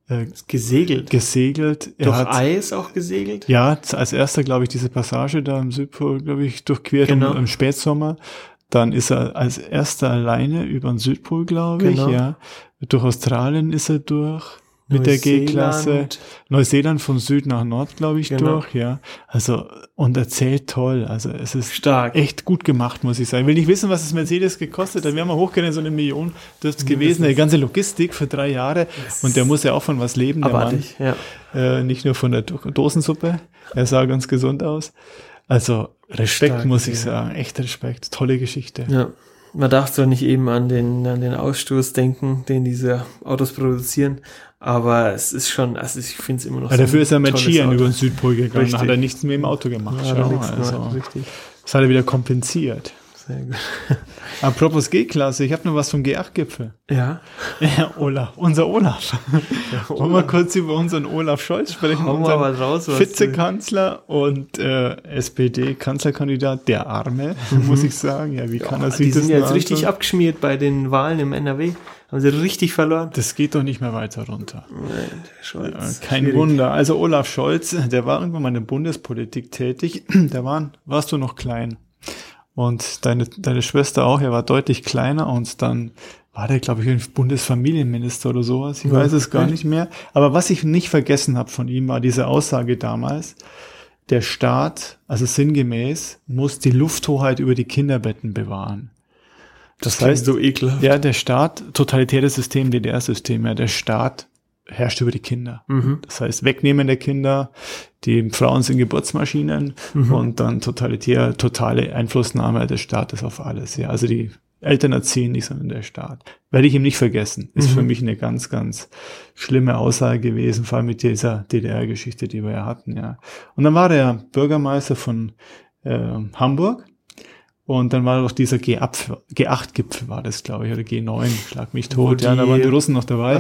äh, gesegelt. gesegelt. Er Durch hat, Eis auch gesegelt. ja, als erster, glaube ich, diese Passage da im Südpol, glaube ich, durchquert Genau. im, im Spätsommer. Dann ist er als erster alleine über den Südpol, glaube Genau. ich, ja. Durch Australien ist er durch mit der G-Klasse. Neuseeland. Von Süd nach Nord, glaube ich, Genau. durch, ja. Also, und erzählt toll. Also, es ist Stark. echt gut gemacht, muss ich sagen. Ich will nicht wissen, was das Mercedes gekostet hat. Wir haben mal hochgerechnet, so eine Million dürfte es gewesen. Die ganze Logistik für drei Jahre. Und der muss ja auch von was leben, der Mann. Abartig, ja. Äh, nicht nur von der Do Dosensuppe. Er sah ganz gesund aus. Also, Respekt, Stark, muss ich ja. sagen. Echt Respekt. Tolle Geschichte. Ja. Man darf zwar nicht eben an den, an den Ausstoß denken, den diese Autos produzieren, aber es ist schon, also ich finde es immer noch Ja, dafür ein ist er mit Skiern über den Südpol gegangen. Richtig. Hat er nichts mehr im Auto gemacht. Ja, Schau, nichts also, richtig. das hat er wieder kompensiert. Sehr gut. (laughs) Apropos G-Klasse, ich habe noch was vom G8-Gipfel. Ja. (laughs) Ja, Olaf, unser Olaf. Wollen wir kurz über unseren Olaf Scholz sprechen? Hau mal was raus, was Vizekanzler und äh, SPD-Kanzlerkandidat, der Arme, muss ich sagen. Ja, wie kann er sich Die das sind ja jetzt richtig abgeschmiert bei den Wahlen im NRW. Haben sie richtig verloren. Das geht doch nicht mehr weiter runter. Nein, Scholz. Kein Schwierig. Wunder. Also Olaf Scholz, der war irgendwann mal in der Bundespolitik tätig. (clears throat) Da waren, warst du noch klein. Und deine, deine Schwester auch, er war deutlich kleiner und dann war der, glaube ich, ein Bundesfamilienminister oder sowas. Ich Ja, weiß es gar okay. nicht mehr. Aber was ich nicht vergessen habe von ihm, war diese Aussage damals, der Staat, also sinngemäß, muss die Lufthoheit über die Kinderbetten bewahren. Das Klingt heißt, so ekelhaft. ja, der Staat, totalitäres System, DDR-System, ja, der Staat herrscht über die Kinder. Mhm. Das heißt, Wegnehmen der Kinder, die Frauen sind Geburtsmaschinen Mhm. und dann totalitär, totale Einflussnahme des Staates auf alles. Ja, also die Eltern erziehen nicht, sondern der Staat. Werde ich ihm nicht vergessen. Ist Mhm. für mich eine ganz, ganz schlimme Aussage gewesen, vor allem mit dieser DDR-Geschichte, die wir ja hatten. Ja. Und dann war der Bürgermeister von äh, Hamburg Und dann war noch dieser G8-Gipfel, war das, glaube ich, oder G9, schlag mich tot. Ja, da waren die Russen noch dabei,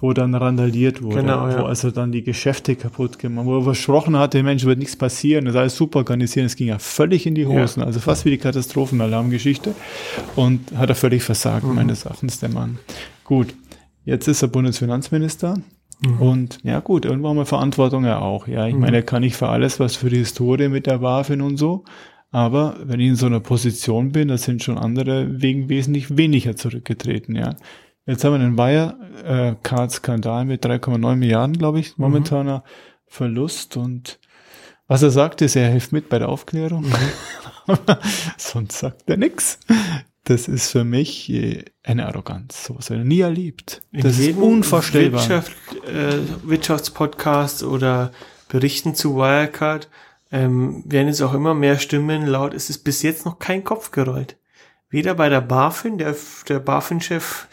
wo dann randaliert wurde, Genau, ja. wo also dann die Geschäfte kaputt gemacht, wo er versprochen hatte, Mensch, wird nichts passieren, das alles super organisiert. Es ging ja völlig in die Hosen, also fast wie die Katastrophenalarmgeschichte. Und hat er völlig versagt, Mhm. meines Erachtens, der Mann. Gut, jetzt ist er Bundesfinanzminister. Mhm. Und ja gut, irgendwo haben wir Verantwortung ja auch. Ja, ich meine, er kann nicht für alles was für die Historie mit der BaFin und so. Aber wenn ich in so einer Position bin, da sind schon andere wegen wesentlich weniger zurückgetreten, ja. Jetzt haben wir den Wirecard-Skandal mit 3,9 Milliarden, glaube ich, momentaner Verlust. Und was er sagt, ist, er hilft mit bei der Aufklärung. (laughs) Sonst sagt er nix. Das ist für mich äh, eine Arroganz. Sowas er nie erlebt. in Das ist unvorstellbar. Wirtschaft, äh, Wirtschaftspodcasts oder Berichten zu Wirecard ähm, werden jetzt auch immer mehr Stimmen laut. Es ist bis jetzt noch kein Kopf gerollt. Weder bei der BaFin, der, der BaFin-Chef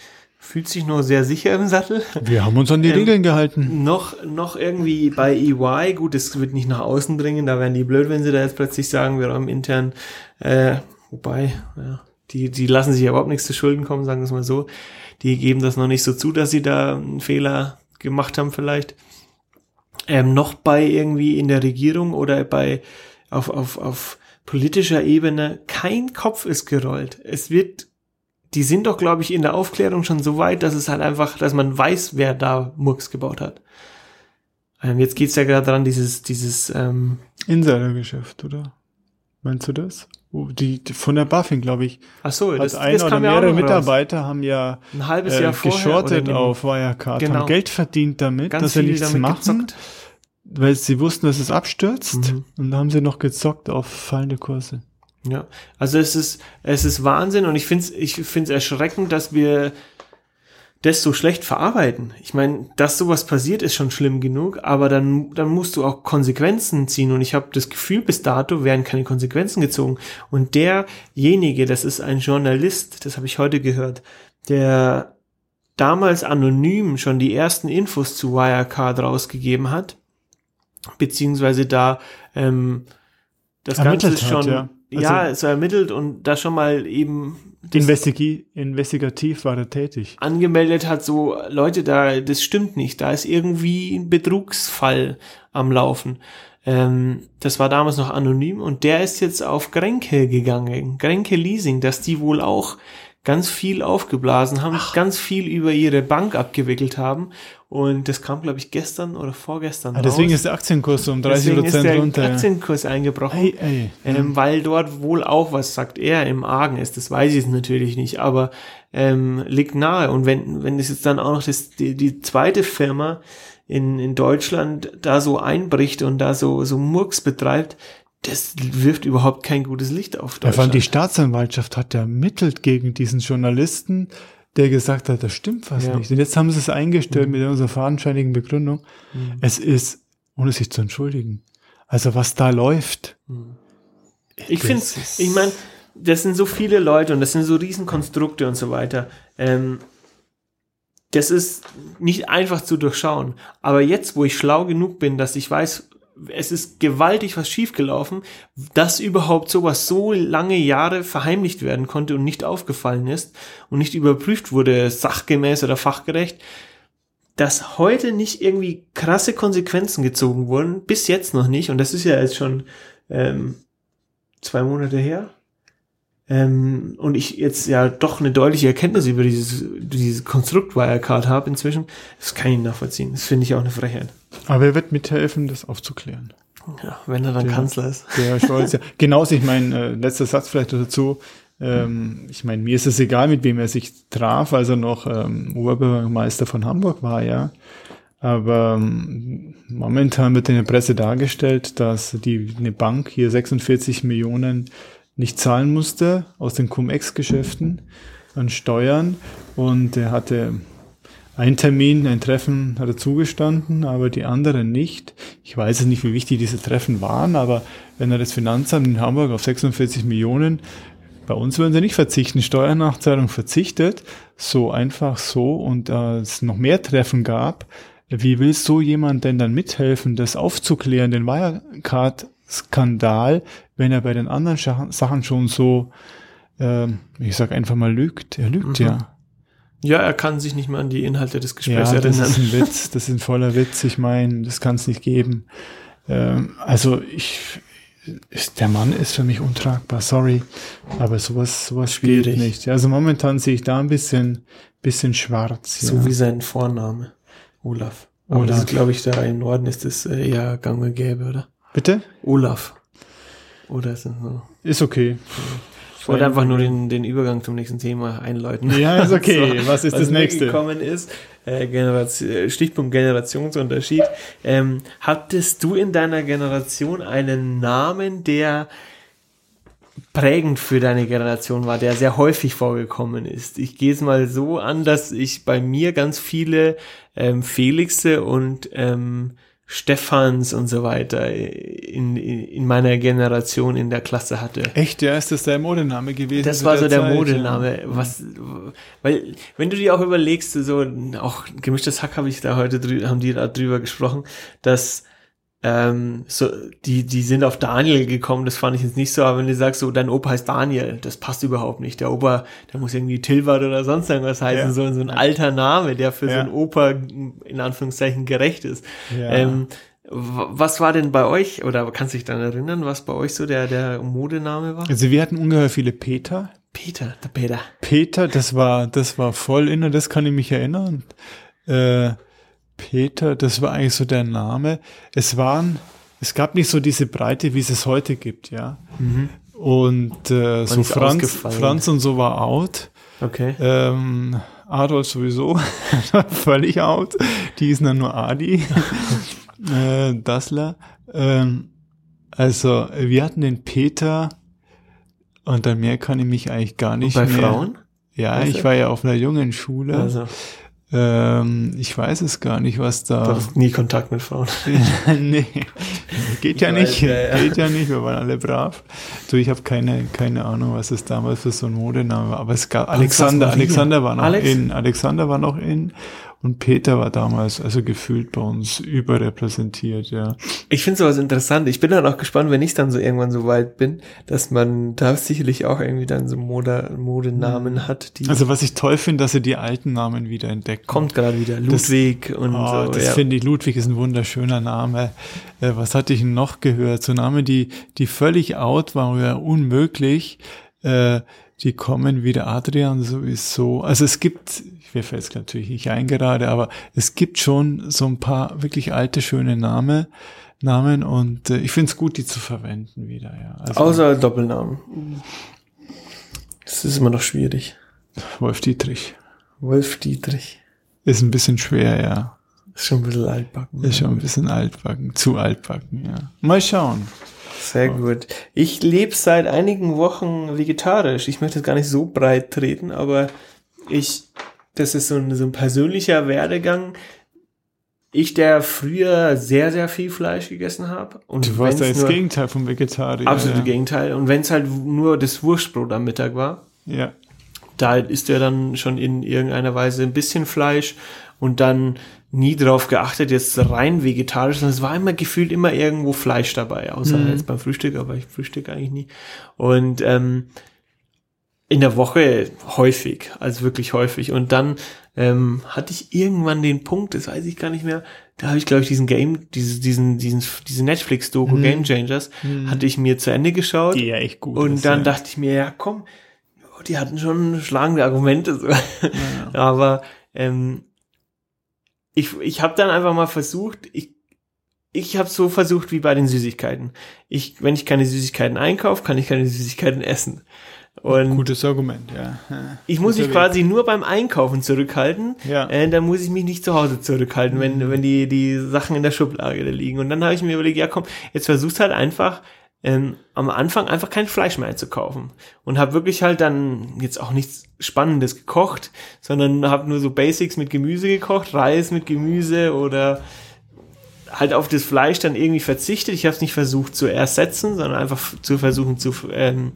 fühlt sich noch sehr sicher im Sattel, Wir haben uns an die Ähm, Regeln gehalten. noch, noch irgendwie bei EY, gut, das wird nicht nach außen dringen, da wären die blöd, wenn sie da jetzt plötzlich sagen, wir haben intern, äh, wobei, ja, die, die lassen sich überhaupt nichts zu Schulden kommen, sagen wir es mal so. Die geben das noch nicht so zu, dass sie da einen Fehler gemacht haben vielleicht. Ähm, noch bei irgendwie in der Regierung oder bei auf, auf, auf politischer Ebene kein Kopf ist gerollt. Es wird, die sind doch, glaube ich, in der Aufklärung schon so weit, dass es halt einfach, dass man weiß, wer da Murks gebaut hat. Ähm, jetzt geht's ja gerade dran, dieses, dieses, ähm, Insidergeschäft, oder? Meinst du das? Oh, Die, die von der BaFin, glaube ich. ach so, Hat das, einer das oder kam ja mehrere noch raus. Mitarbeiter haben ja Ein halbes äh, Jahr vorher. geschortet auf Wirecard, Genau. haben Geld verdient damit, ganz dass sie nichts machen, gezockt. weil sie wussten, dass es abstürzt. Mhm. Und da haben sie noch gezockt auf fallende Kurse. Ja, also es ist, es ist Wahnsinn und ich finde es ich find's erschreckend, dass wir das so schlecht verarbeiten. Ich meine, dass sowas passiert, ist schon schlimm genug, aber dann, dann musst du auch Konsequenzen ziehen und ich habe das Gefühl, bis dato werden keine Konsequenzen gezogen. Und derjenige, das ist ein Journalist, das habe ich heute gehört, der damals anonym schon die ersten Infos zu Wirecard rausgegeben hat, beziehungsweise da ähm, das Ganze Ermittelt hat, schon ja. Ja, Also- so ermittelt und da schon mal eben Investigi investigativ war er tätig. angemeldet hat, so Leute, da das stimmt nicht, da ist irgendwie ein Betrugsfall am Laufen. Ähm, das war damals noch anonym und der ist jetzt auf Grenke gegangen, Grenke Leasing, dass die wohl auch ganz viel aufgeblasen haben, ganz viel über ihre Bank abgewickelt haben und das kam, glaube ich, gestern oder vorgestern Ah, deswegen raus. ist der Aktienkurs so um 30 Deswegen ist Prozent der runter. ja. Aktienkurs eingebrochen. Ey, ey. Ähm, weil dort wohl auch, was sagt er, im Argen ist, das weiß ich natürlich nicht, aber ähm, liegt nahe. Und wenn, wenn es jetzt dann auch noch das, die, die zweite Firma in, in Deutschland da so einbricht und da so, so Murks betreibt, das wirft überhaupt kein gutes Licht auf Ja, vor allem Deutschland. die Staatsanwaltschaft hat ermittelt gegen diesen Journalisten, der gesagt hat, das stimmt was Ja. nicht. Und jetzt haben sie es eingestellt mit unserer fadenscheinigen Begründung. Mhm. Es ist, ohne sich zu entschuldigen, also was da läuft. Ich das finde, ich meine, das sind so viele Leute und das sind so Riesenkonstrukte und so weiter. Ähm, das ist nicht einfach zu durchschauen. Aber jetzt, wo ich schlau genug bin, dass ich weiß, es ist gewaltig was schiefgelaufen, dass überhaupt sowas so lange Jahre verheimlicht werden konnte und nicht aufgefallen ist und nicht überprüft wurde, sachgemäß oder fachgerecht, dass heute nicht irgendwie krasse Konsequenzen gezogen wurden, bis jetzt noch nicht, und das ist ja jetzt schon ähm, zwei Monate her. Ähm, und ich jetzt ja doch eine deutliche Erkenntnis über dieses, dieses Konstrukt Wirecard habe inzwischen, das kann ich nachvollziehen. Das finde ich auch eine Frechheit. Aber er wird mithelfen, das aufzuklären. Ja, wenn er dann Ja. Kanzler ist. Der Scholz, ja. (laughs) Genauso, ich meine, äh, letzter Satz vielleicht dazu. Ähm, ich meine, mir ist es egal, mit wem er sich traf, als er noch ähm, Oberbürgermeister von Hamburg war, ja. Aber ähm, momentan wird in der Presse dargestellt, dass die eine Bank hier 46 Millionen nicht zahlen musste aus den Cum-Ex-Geschäften an Steuern. Und er hatte ein Termin, ein Treffen hat er zugestanden, aber die anderen nicht. Ich weiß es nicht, wie wichtig diese Treffen waren, aber wenn er das Finanzamt in Hamburg auf 46 Millionen, bei uns würden sie nicht verzichten, Steuernachzahlung verzichtet, so einfach so. Und äh, es noch mehr Treffen gab, wie will so jemand denn dann mithelfen, das aufzuklären, den Wirecard-Skandal wenn er bei den anderen Sachen schon so, ähm, ich sag einfach mal lügt. Er lügt mhm. ja. Ja, er kann sich nicht mehr an die Inhalte des Gesprächs ja, erinnern. Das ist ein (laughs) Witz, das ist ein voller Witz. Ich meine, das kann es nicht geben. Ähm, also ich, ist, der Mann ist für mich untragbar, sorry, aber sowas, sowas spielt nicht. Also momentan sehe ich da ein bisschen, bisschen schwarz. So ja. wie sein Vorname, Olaf. Aber Olaf. das ist, glaube ich, da im Norden ist es äh, eher gang und gäbe, oder? Bitte? Olaf. Oder ist es so? Ist okay. Ich wollte einfach nur den, den Übergang zum nächsten Thema einläuten. Ja, ist (laughs) okay. so, was ist was das nächste? gekommen ist, äh, Generation, äh, Stichpunkt Generationsunterschied. Ähm, hattest du in deiner Generation einen Namen, der prägend für deine Generation war, der sehr häufig vorgekommen ist. Ich gehe es mal so an, dass ich bei mir ganz viele ähm, Felixe und ähm, Stephans und so weiter in, in, in meiner Generation in der Klasse hatte. Echt, ja, ist das der Modename gewesen? Das war so der Zeit, Modename. Ja. Was, weil, wenn du dir auch überlegst, so, auch gemischtes Hack habe ich da heute drü haben die da drüber gesprochen, dass ähm, so, die, die sind auf Daniel gekommen, das fand ich jetzt nicht so, aber wenn du sagst, so, dein Opa heißt Daniel, das passt überhaupt nicht. Der Opa, der muss irgendwie Tilbert oder sonst irgendwas heißen, ja. so, so ein alter Name, der für ja. so einen Opa in Anführungszeichen gerecht ist. Ja. Ähm, was war denn bei euch, oder kannst du dich dann erinnern, was bei euch so der, der Modename war? Also wir hatten ungeheuer viele Peter. Peter, der Peter. Peter, das war, das war voll inner, das kann ich mich erinnern. Äh, Peter, das war eigentlich so der Name. Es waren, es gab nicht so diese Breite, wie es es heute gibt, ja. Mhm. Und äh, so Franz, Franz und so war out. Okay. Ähm, Adolf sowieso, (laughs) völlig out. Die ist dann nur Adi. (laughs) äh, Dassler. Ähm, also, wir hatten den Peter und an mehr kann ich mich eigentlich gar nicht und bei mehr. Frauen? Ja, also? ich war ja auf einer jungen Schule. Also. Ähm, ich weiß es gar nicht, was da. Du hast nie Kontakt mit Frauen. (laughs) nee, geht ja nicht. ja. Geht ja nicht, wir waren alle brav. Du, ich habe keine, keine Ahnung, was es damals für so ein Modename war. Aber es gab Alexander, Alexander war noch Alex? in. Alexander war noch in. Und Peter war damals also gefühlt bei uns überrepräsentiert, ja. Ich finde sowas interessant. Ich bin dann auch gespannt, wenn ich dann so irgendwann so weit bin, dass man da sicherlich auch irgendwie dann so Mode, Modenamen mhm. hat. Die also was ich toll finde, dass sie die alten Namen wieder entdecken. Kommt gerade wieder. Ludwig das, und oh, so. Das ja. finde ich, Ludwig ist ein wunderschöner Name. Äh, was hatte ich noch gehört? So Name, die, die völlig out waren oder unmöglich. Äh, die kommen wieder Adrian sowieso. Also es gibt, mir fällt es natürlich nicht ein gerade, aber es gibt schon so ein paar wirklich alte, schöne Name, Namen und äh, ich finde es gut, die zu verwenden wieder, ja. Also, Außer Doppelnamen. Das ist immer noch schwierig. Wolf Dietrich. Wolf Dietrich. Ist ein bisschen schwer, ja. Ist schon ein bisschen altbacken. Ist schon ein bisschen altbacken, zu altbacken, ja. Mal schauen. Sehr gut. Ich lebe seit einigen Wochen vegetarisch. Ich möchte es gar nicht so breit treten, aber ich, das ist so ein, so ein persönlicher Werdegang. Ich, der früher sehr, sehr viel Fleisch gegessen habe. Und du warst ja das Gegenteil vom Vegetarier. Absolut ja. Gegenteil. Und wenn es halt nur das Wurstbrot am Mittag war, ja. da ist ja dann schon in irgendeiner Weise ein bisschen Fleisch und dann nie drauf geachtet, jetzt rein vegetarisch, sondern es war immer gefühlt immer irgendwo Fleisch dabei, außer mhm. jetzt beim Frühstück, aber ich frühstücke eigentlich nie. Und ähm, in der Woche häufig, also wirklich häufig. Und dann ähm, hatte ich irgendwann den Punkt, das weiß ich gar nicht mehr, da habe ich, glaube ich, diesen Game, diese, diesen, diesen, diese Netflix-Doku mhm. Game Changers, mhm. hatte ich mir zu Ende geschaut. Die ja echt gut. Und ist, dann ja. dachte ich mir, ja komm, die hatten schon schlagende Argumente. So. Ja. (laughs) Aber ähm, ich, ich habe dann einfach mal versucht, ich, ich habe so versucht wie bei den Süßigkeiten. Ich, wenn ich keine Süßigkeiten einkaufe, kann ich keine Süßigkeiten essen. Und Gutes Argument, ja. Ich muss mich quasi nur beim Einkaufen zurückhalten. Ja. Äh, dann muss ich mich nicht zu Hause zurückhalten, wenn, mhm. wenn die, die Sachen in der Schublade liegen. Und dann habe ich mir überlegt, ja komm, jetzt versuchst halt einfach ähm, am Anfang einfach kein Fleisch mehr einzukaufen. Und habe wirklich halt dann jetzt auch nichts Spannendes gekocht, sondern habe nur so Basics mit Gemüse gekocht, Reis mit Gemüse oder halt auf das Fleisch dann irgendwie verzichtet. Ich habe es nicht versucht zu ersetzen, sondern einfach zu versuchen zu ähm,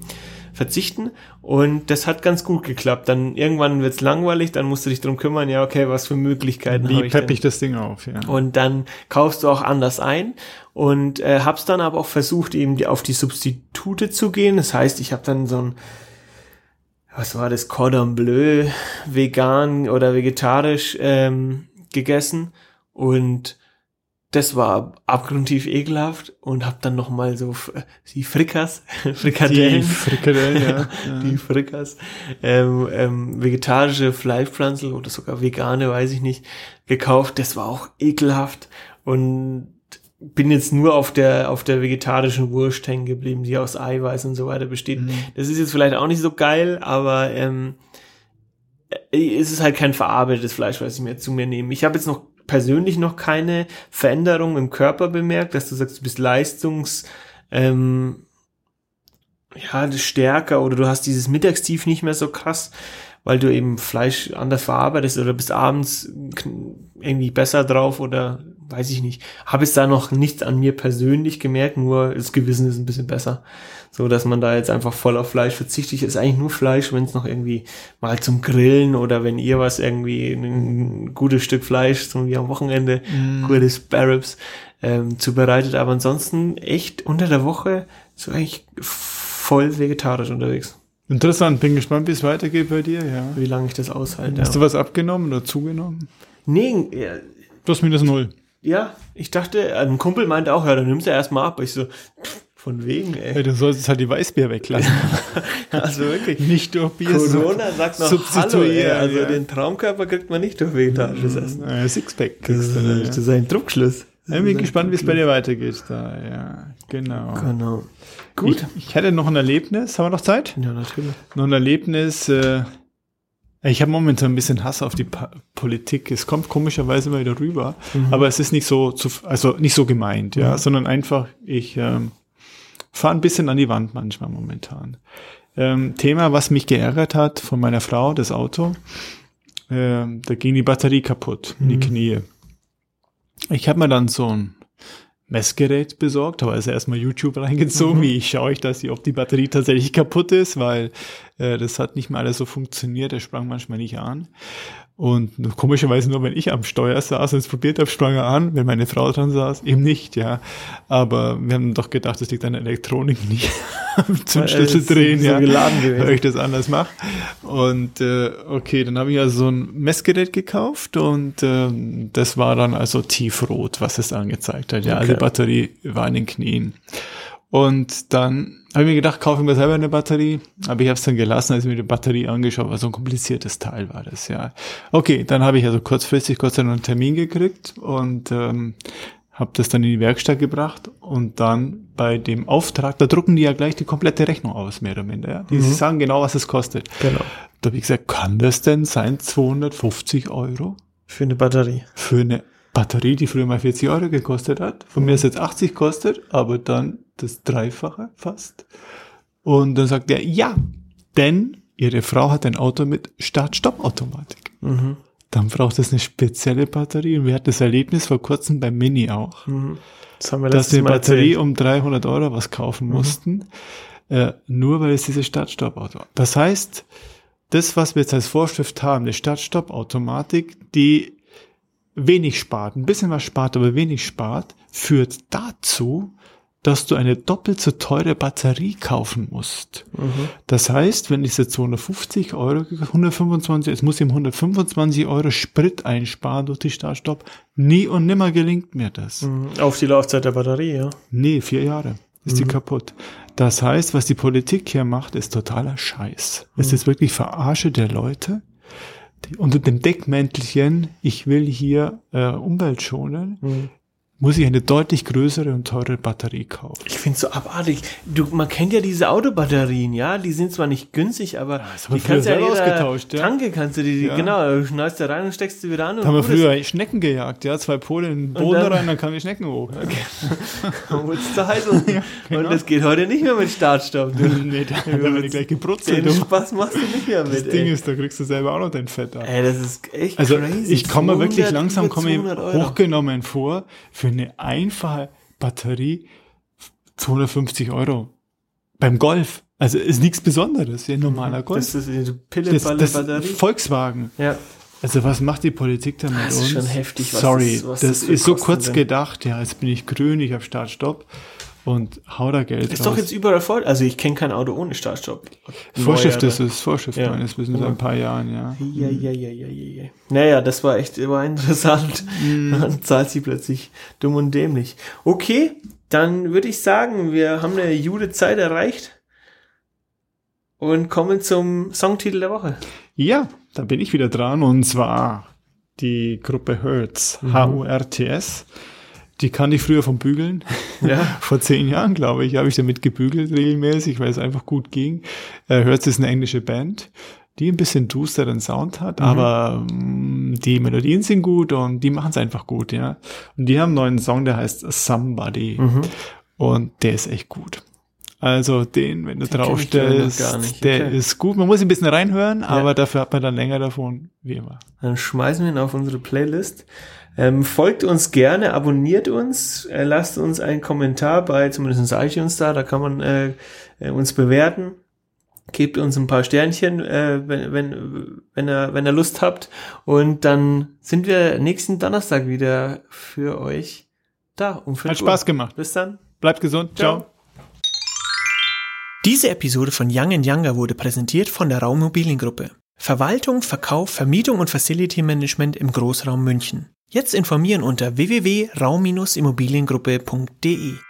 verzichten und das hat ganz gut geklappt. Dann irgendwann wird's langweilig, dann musst du dich drum kümmern, ja okay, was für Möglichkeiten Wie habe ich pepp denn? ich das Ding auf, ja. Und dann kaufst du auch anders ein und äh, hab's dann aber auch versucht, eben die, auf die Substitute zu gehen. Das heißt, ich habe dann so ein, was war das, Cordon Bleu, vegan oder vegetarisch ähm, gegessen und das war abgrundtief ekelhaft und hab dann noch mal so f- die Frikas, (laughs) Frikadellen, Die Frikadellen, ja. (laughs) die Frikas, ähm, ähm, vegetarische Fleischpflanzen oder sogar vegane, weiß ich nicht, gekauft. Das war auch ekelhaft und bin jetzt nur auf der auf der vegetarischen Wurst hängen geblieben, die aus Eiweiß und so weiter besteht. Mhm. Das ist jetzt vielleicht auch nicht so geil, aber ähm, äh, es ist halt kein verarbeitetes Fleisch, was ich mir zu mir nehme. Ich habe jetzt noch persönlich noch keine Veränderung im Körper bemerkt, dass du sagst, du bist leistungs ähm, ja, stärker oder du hast dieses Mittagstief nicht mehr so krass, weil du eben Fleisch anders verarbeitest oder bist abends irgendwie besser drauf oder weiß ich nicht. Habe es da noch nichts an mir persönlich gemerkt, nur das Gewissen ist ein bisschen besser. So, dass man da jetzt einfach voll auf Fleisch verzichtet. Ist eigentlich nur Fleisch, wenn es noch irgendwie mal zum Grillen oder wenn ihr was irgendwie ein gutes Stück Fleisch, so wie am Wochenende, gute Sparrows ähm, zubereitet. Aber ansonsten echt unter der Woche so eigentlich voll vegetarisch unterwegs. Interessant, bin gespannt, wie es weitergeht bei dir, ja. Wie lange ich das aushalte. Hast Ja. du was abgenommen oder zugenommen? Nee, ja, Plus minus null. Ja, ich dachte, ein Kumpel meinte auch, ja, dann nimmst du erstmal ab. Ich so, pff, von wegen, ey. Hey, du solltest halt die Weißbier weglassen. (laughs) Also wirklich. Nicht durch Bier. Corona sagt noch Hallo, ey. Also ja. den Traumkörper kriegt man nicht durch vegetarisches Essen. Äh, Sixpack Das kriegst ist, du dann, das ja. ist ein Druckschluss. Ich bin gespannt, wie es bei dir weitergeht da, ja. Genau. Genau. Gut. Ich, ich hatte noch ein Erlebnis. Haben wir noch Zeit? Ja, natürlich. Noch ein Erlebnis. Äh, ich habe momentan ein bisschen Hass auf die pa Politik. Es kommt komischerweise mal wieder rüber, aber es ist nicht so, zu, also nicht so gemeint, ja, sondern einfach, ich ähm, fahre ein bisschen an die Wand manchmal momentan. Ähm, Thema, was mich geärgert hat von meiner Frau, das Auto, ähm, da ging die Batterie kaputt, in die Knie. Ich habe mir dann so ein Messgerät besorgt, habe also erstmal YouTube reingezogen, wie ich schaue ich, dass die, ob die Batterie tatsächlich kaputt ist, weil äh, das hat nicht mal alles so funktioniert, der sprang manchmal nicht an. Und komischerweise nur, wenn ich am Steuer saß und es probiert habe, sprang er an, wenn meine Frau dran saß, eben nicht, ja. Aber wir haben doch gedacht, das liegt an der Elektronik, nicht (laughs) am Zündschlüssel drehen, ja. geladen. Weil ich das anders mache. Und äh, okay, dann habe ich also so ein Messgerät gekauft und ähm, das war dann also tiefrot, was es angezeigt hat. Ja, also die Okay. Batterie war in den Knien. Und dann habe ich mir gedacht, kaufe ich mir selber eine Batterie. Aber ich habe es dann gelassen, als ich mir die Batterie angeschaut habe. So ein kompliziertes Teil war das, ja. Okay, dann habe ich also kurzfristig Gott sei Dank einen Termin gekriegt und ähm, habe das dann in die Werkstatt gebracht und dann bei dem Auftrag, da drucken die ja gleich die komplette Rechnung aus, mehr oder minder. Ja? Die sagen genau, was es kostet. Genau. Da habe ich gesagt, kann das denn sein 250 Euro Für eine Batterie. für eine Batterie, die früher mal 40 Euro gekostet hat? Von mir ist jetzt 80 kostet, aber dann das Dreifache fast. Und dann sagt er, ja, denn ihre Frau hat ein Auto mit Start-Stopp-Automatik. Mhm. Dann braucht es eine spezielle Batterie. Und wir hatten das Erlebnis vor kurzem beim Mini auch Das haben wir dass die Mal Batterie um 300 Euro was kaufen mussten, äh, nur weil es diese Start-Stopp-Auto Das heißt, das, was wir jetzt als Vorschrift haben, eine Start-Stopp-Automatik, die wenig spart, ein bisschen was spart, aber wenig spart, führt dazu, dass du eine doppelt so teure Batterie kaufen musst. Das heißt, wenn ich jetzt 250 Euro, 125, es muss ihm 125 Euro Sprit einsparen durch die Start-Stopp. Nie und nimmer gelingt mir das. Mhm. Auf die Laufzeit der Batterie, ja. Nee, vier Jahre ist die kaputt. Das heißt, was die Politik hier macht, ist totaler Scheiß. Es ist wirklich Verarsche der Leute. Die, unter dem Deckmäntelchen, ich will hier äh, Umwelt schonen, muss ich eine deutlich größere und teure Batterie kaufen. Ich finde so abartig. Du, man kennt ja diese Autobatterien, ja, die sind zwar nicht günstig, aber das wir die kannst früher ja ausgetauscht, ja. Tanke kannst du die, Ja. genau, du schneidest da rein und steckst sie wieder an und Da haben wir gut ist. früher Schnecken gejagt, ja, zwei Pole in den Boden dann- rein, dann kamen die Schnecken hoch. (laughs) Dann holst du Heizung. genau. Und das geht heute nicht mehr mit Startstopp. Du, (laughs) nee, da haben die gleich gebrutzelt. den du. Spaß machst du nicht mehr Das mit. Ding ey. ist, da kriegst du selber auch noch dein Fett ab. ey, das ist echt Also crazy. ich komme wirklich 200, langsam komme ich 200 Euro. hochgenommen vor für eine einfache Batterie 250 Euro. Beim Golf. Also ist nichts Besonderes, ein normaler Golf. Das ist eine Pille, Das, Balle, das Batterie. Volkswagen. Ja. Also was macht die Politik damit Das ist uns? schon heftig, was Sorry, das- was das, das für ist so kurz sind. gedacht. Ja, jetzt bin ich grün, ich habe Start, Stopp und hau da Geld Ist raus. doch jetzt überall voll. Also ich kenne kein Auto ohne Startstopp. Vorschrift Neuere. ist es, Vorschrift Ja. meines Wissens seit ein paar Jahren, ja. Ja, ja, ja, ja, ja, ja. Naja, das war echt war interessant. Dann zahlt sie plötzlich dumm und dämlich. Okay, dann würde ich sagen, wir haben eine gute Zeit erreicht und kommen zum Songtitel der Woche. Ja, da bin ich wieder dran und zwar die Gruppe Hertz, Mhm. H-U-R-T-S. Die kann ich früher vom Bügeln. Ja. (laughs) Vor zehn Jahren, glaube ich, habe ich damit gebügelt regelmäßig, weil es einfach gut ging. Äh, Hertz ist eine englische Band, die ein bisschen dusteren Sound Mhm. hat, aber mm, die Melodien sind gut und die machen es einfach gut, ja. Und die haben einen neuen Song, der heißt Somebody. Mhm. Und der ist echt gut. Also den, wenn du Den draufstellst, nicht. der Okay. ist gut. Man muss ein bisschen reinhören, aber dafür hat man dann länger davon, wie immer. Dann schmeißen wir ihn auf unsere Playlist. Ähm, folgt uns gerne, abonniert uns, äh, lasst uns einen Kommentar bei zumindest iTunes da, da kann man äh, äh, uns bewerten. Gebt uns ein paar Sternchen, äh, wenn, wenn, wenn, ihr, wenn ihr Lust habt. Und dann sind wir nächsten Donnerstag wieder für euch da. Um 5 Hat Spaß gemacht. Bis dann. Bleibt gesund. Ciao. Diese Episode von Young Younger wurde präsentiert von der Raummobiliengruppe. Verwaltung, Verkauf, Vermietung und Facility Management im Großraum München. Jetzt informieren unter www.raum-immobiliengruppe.de.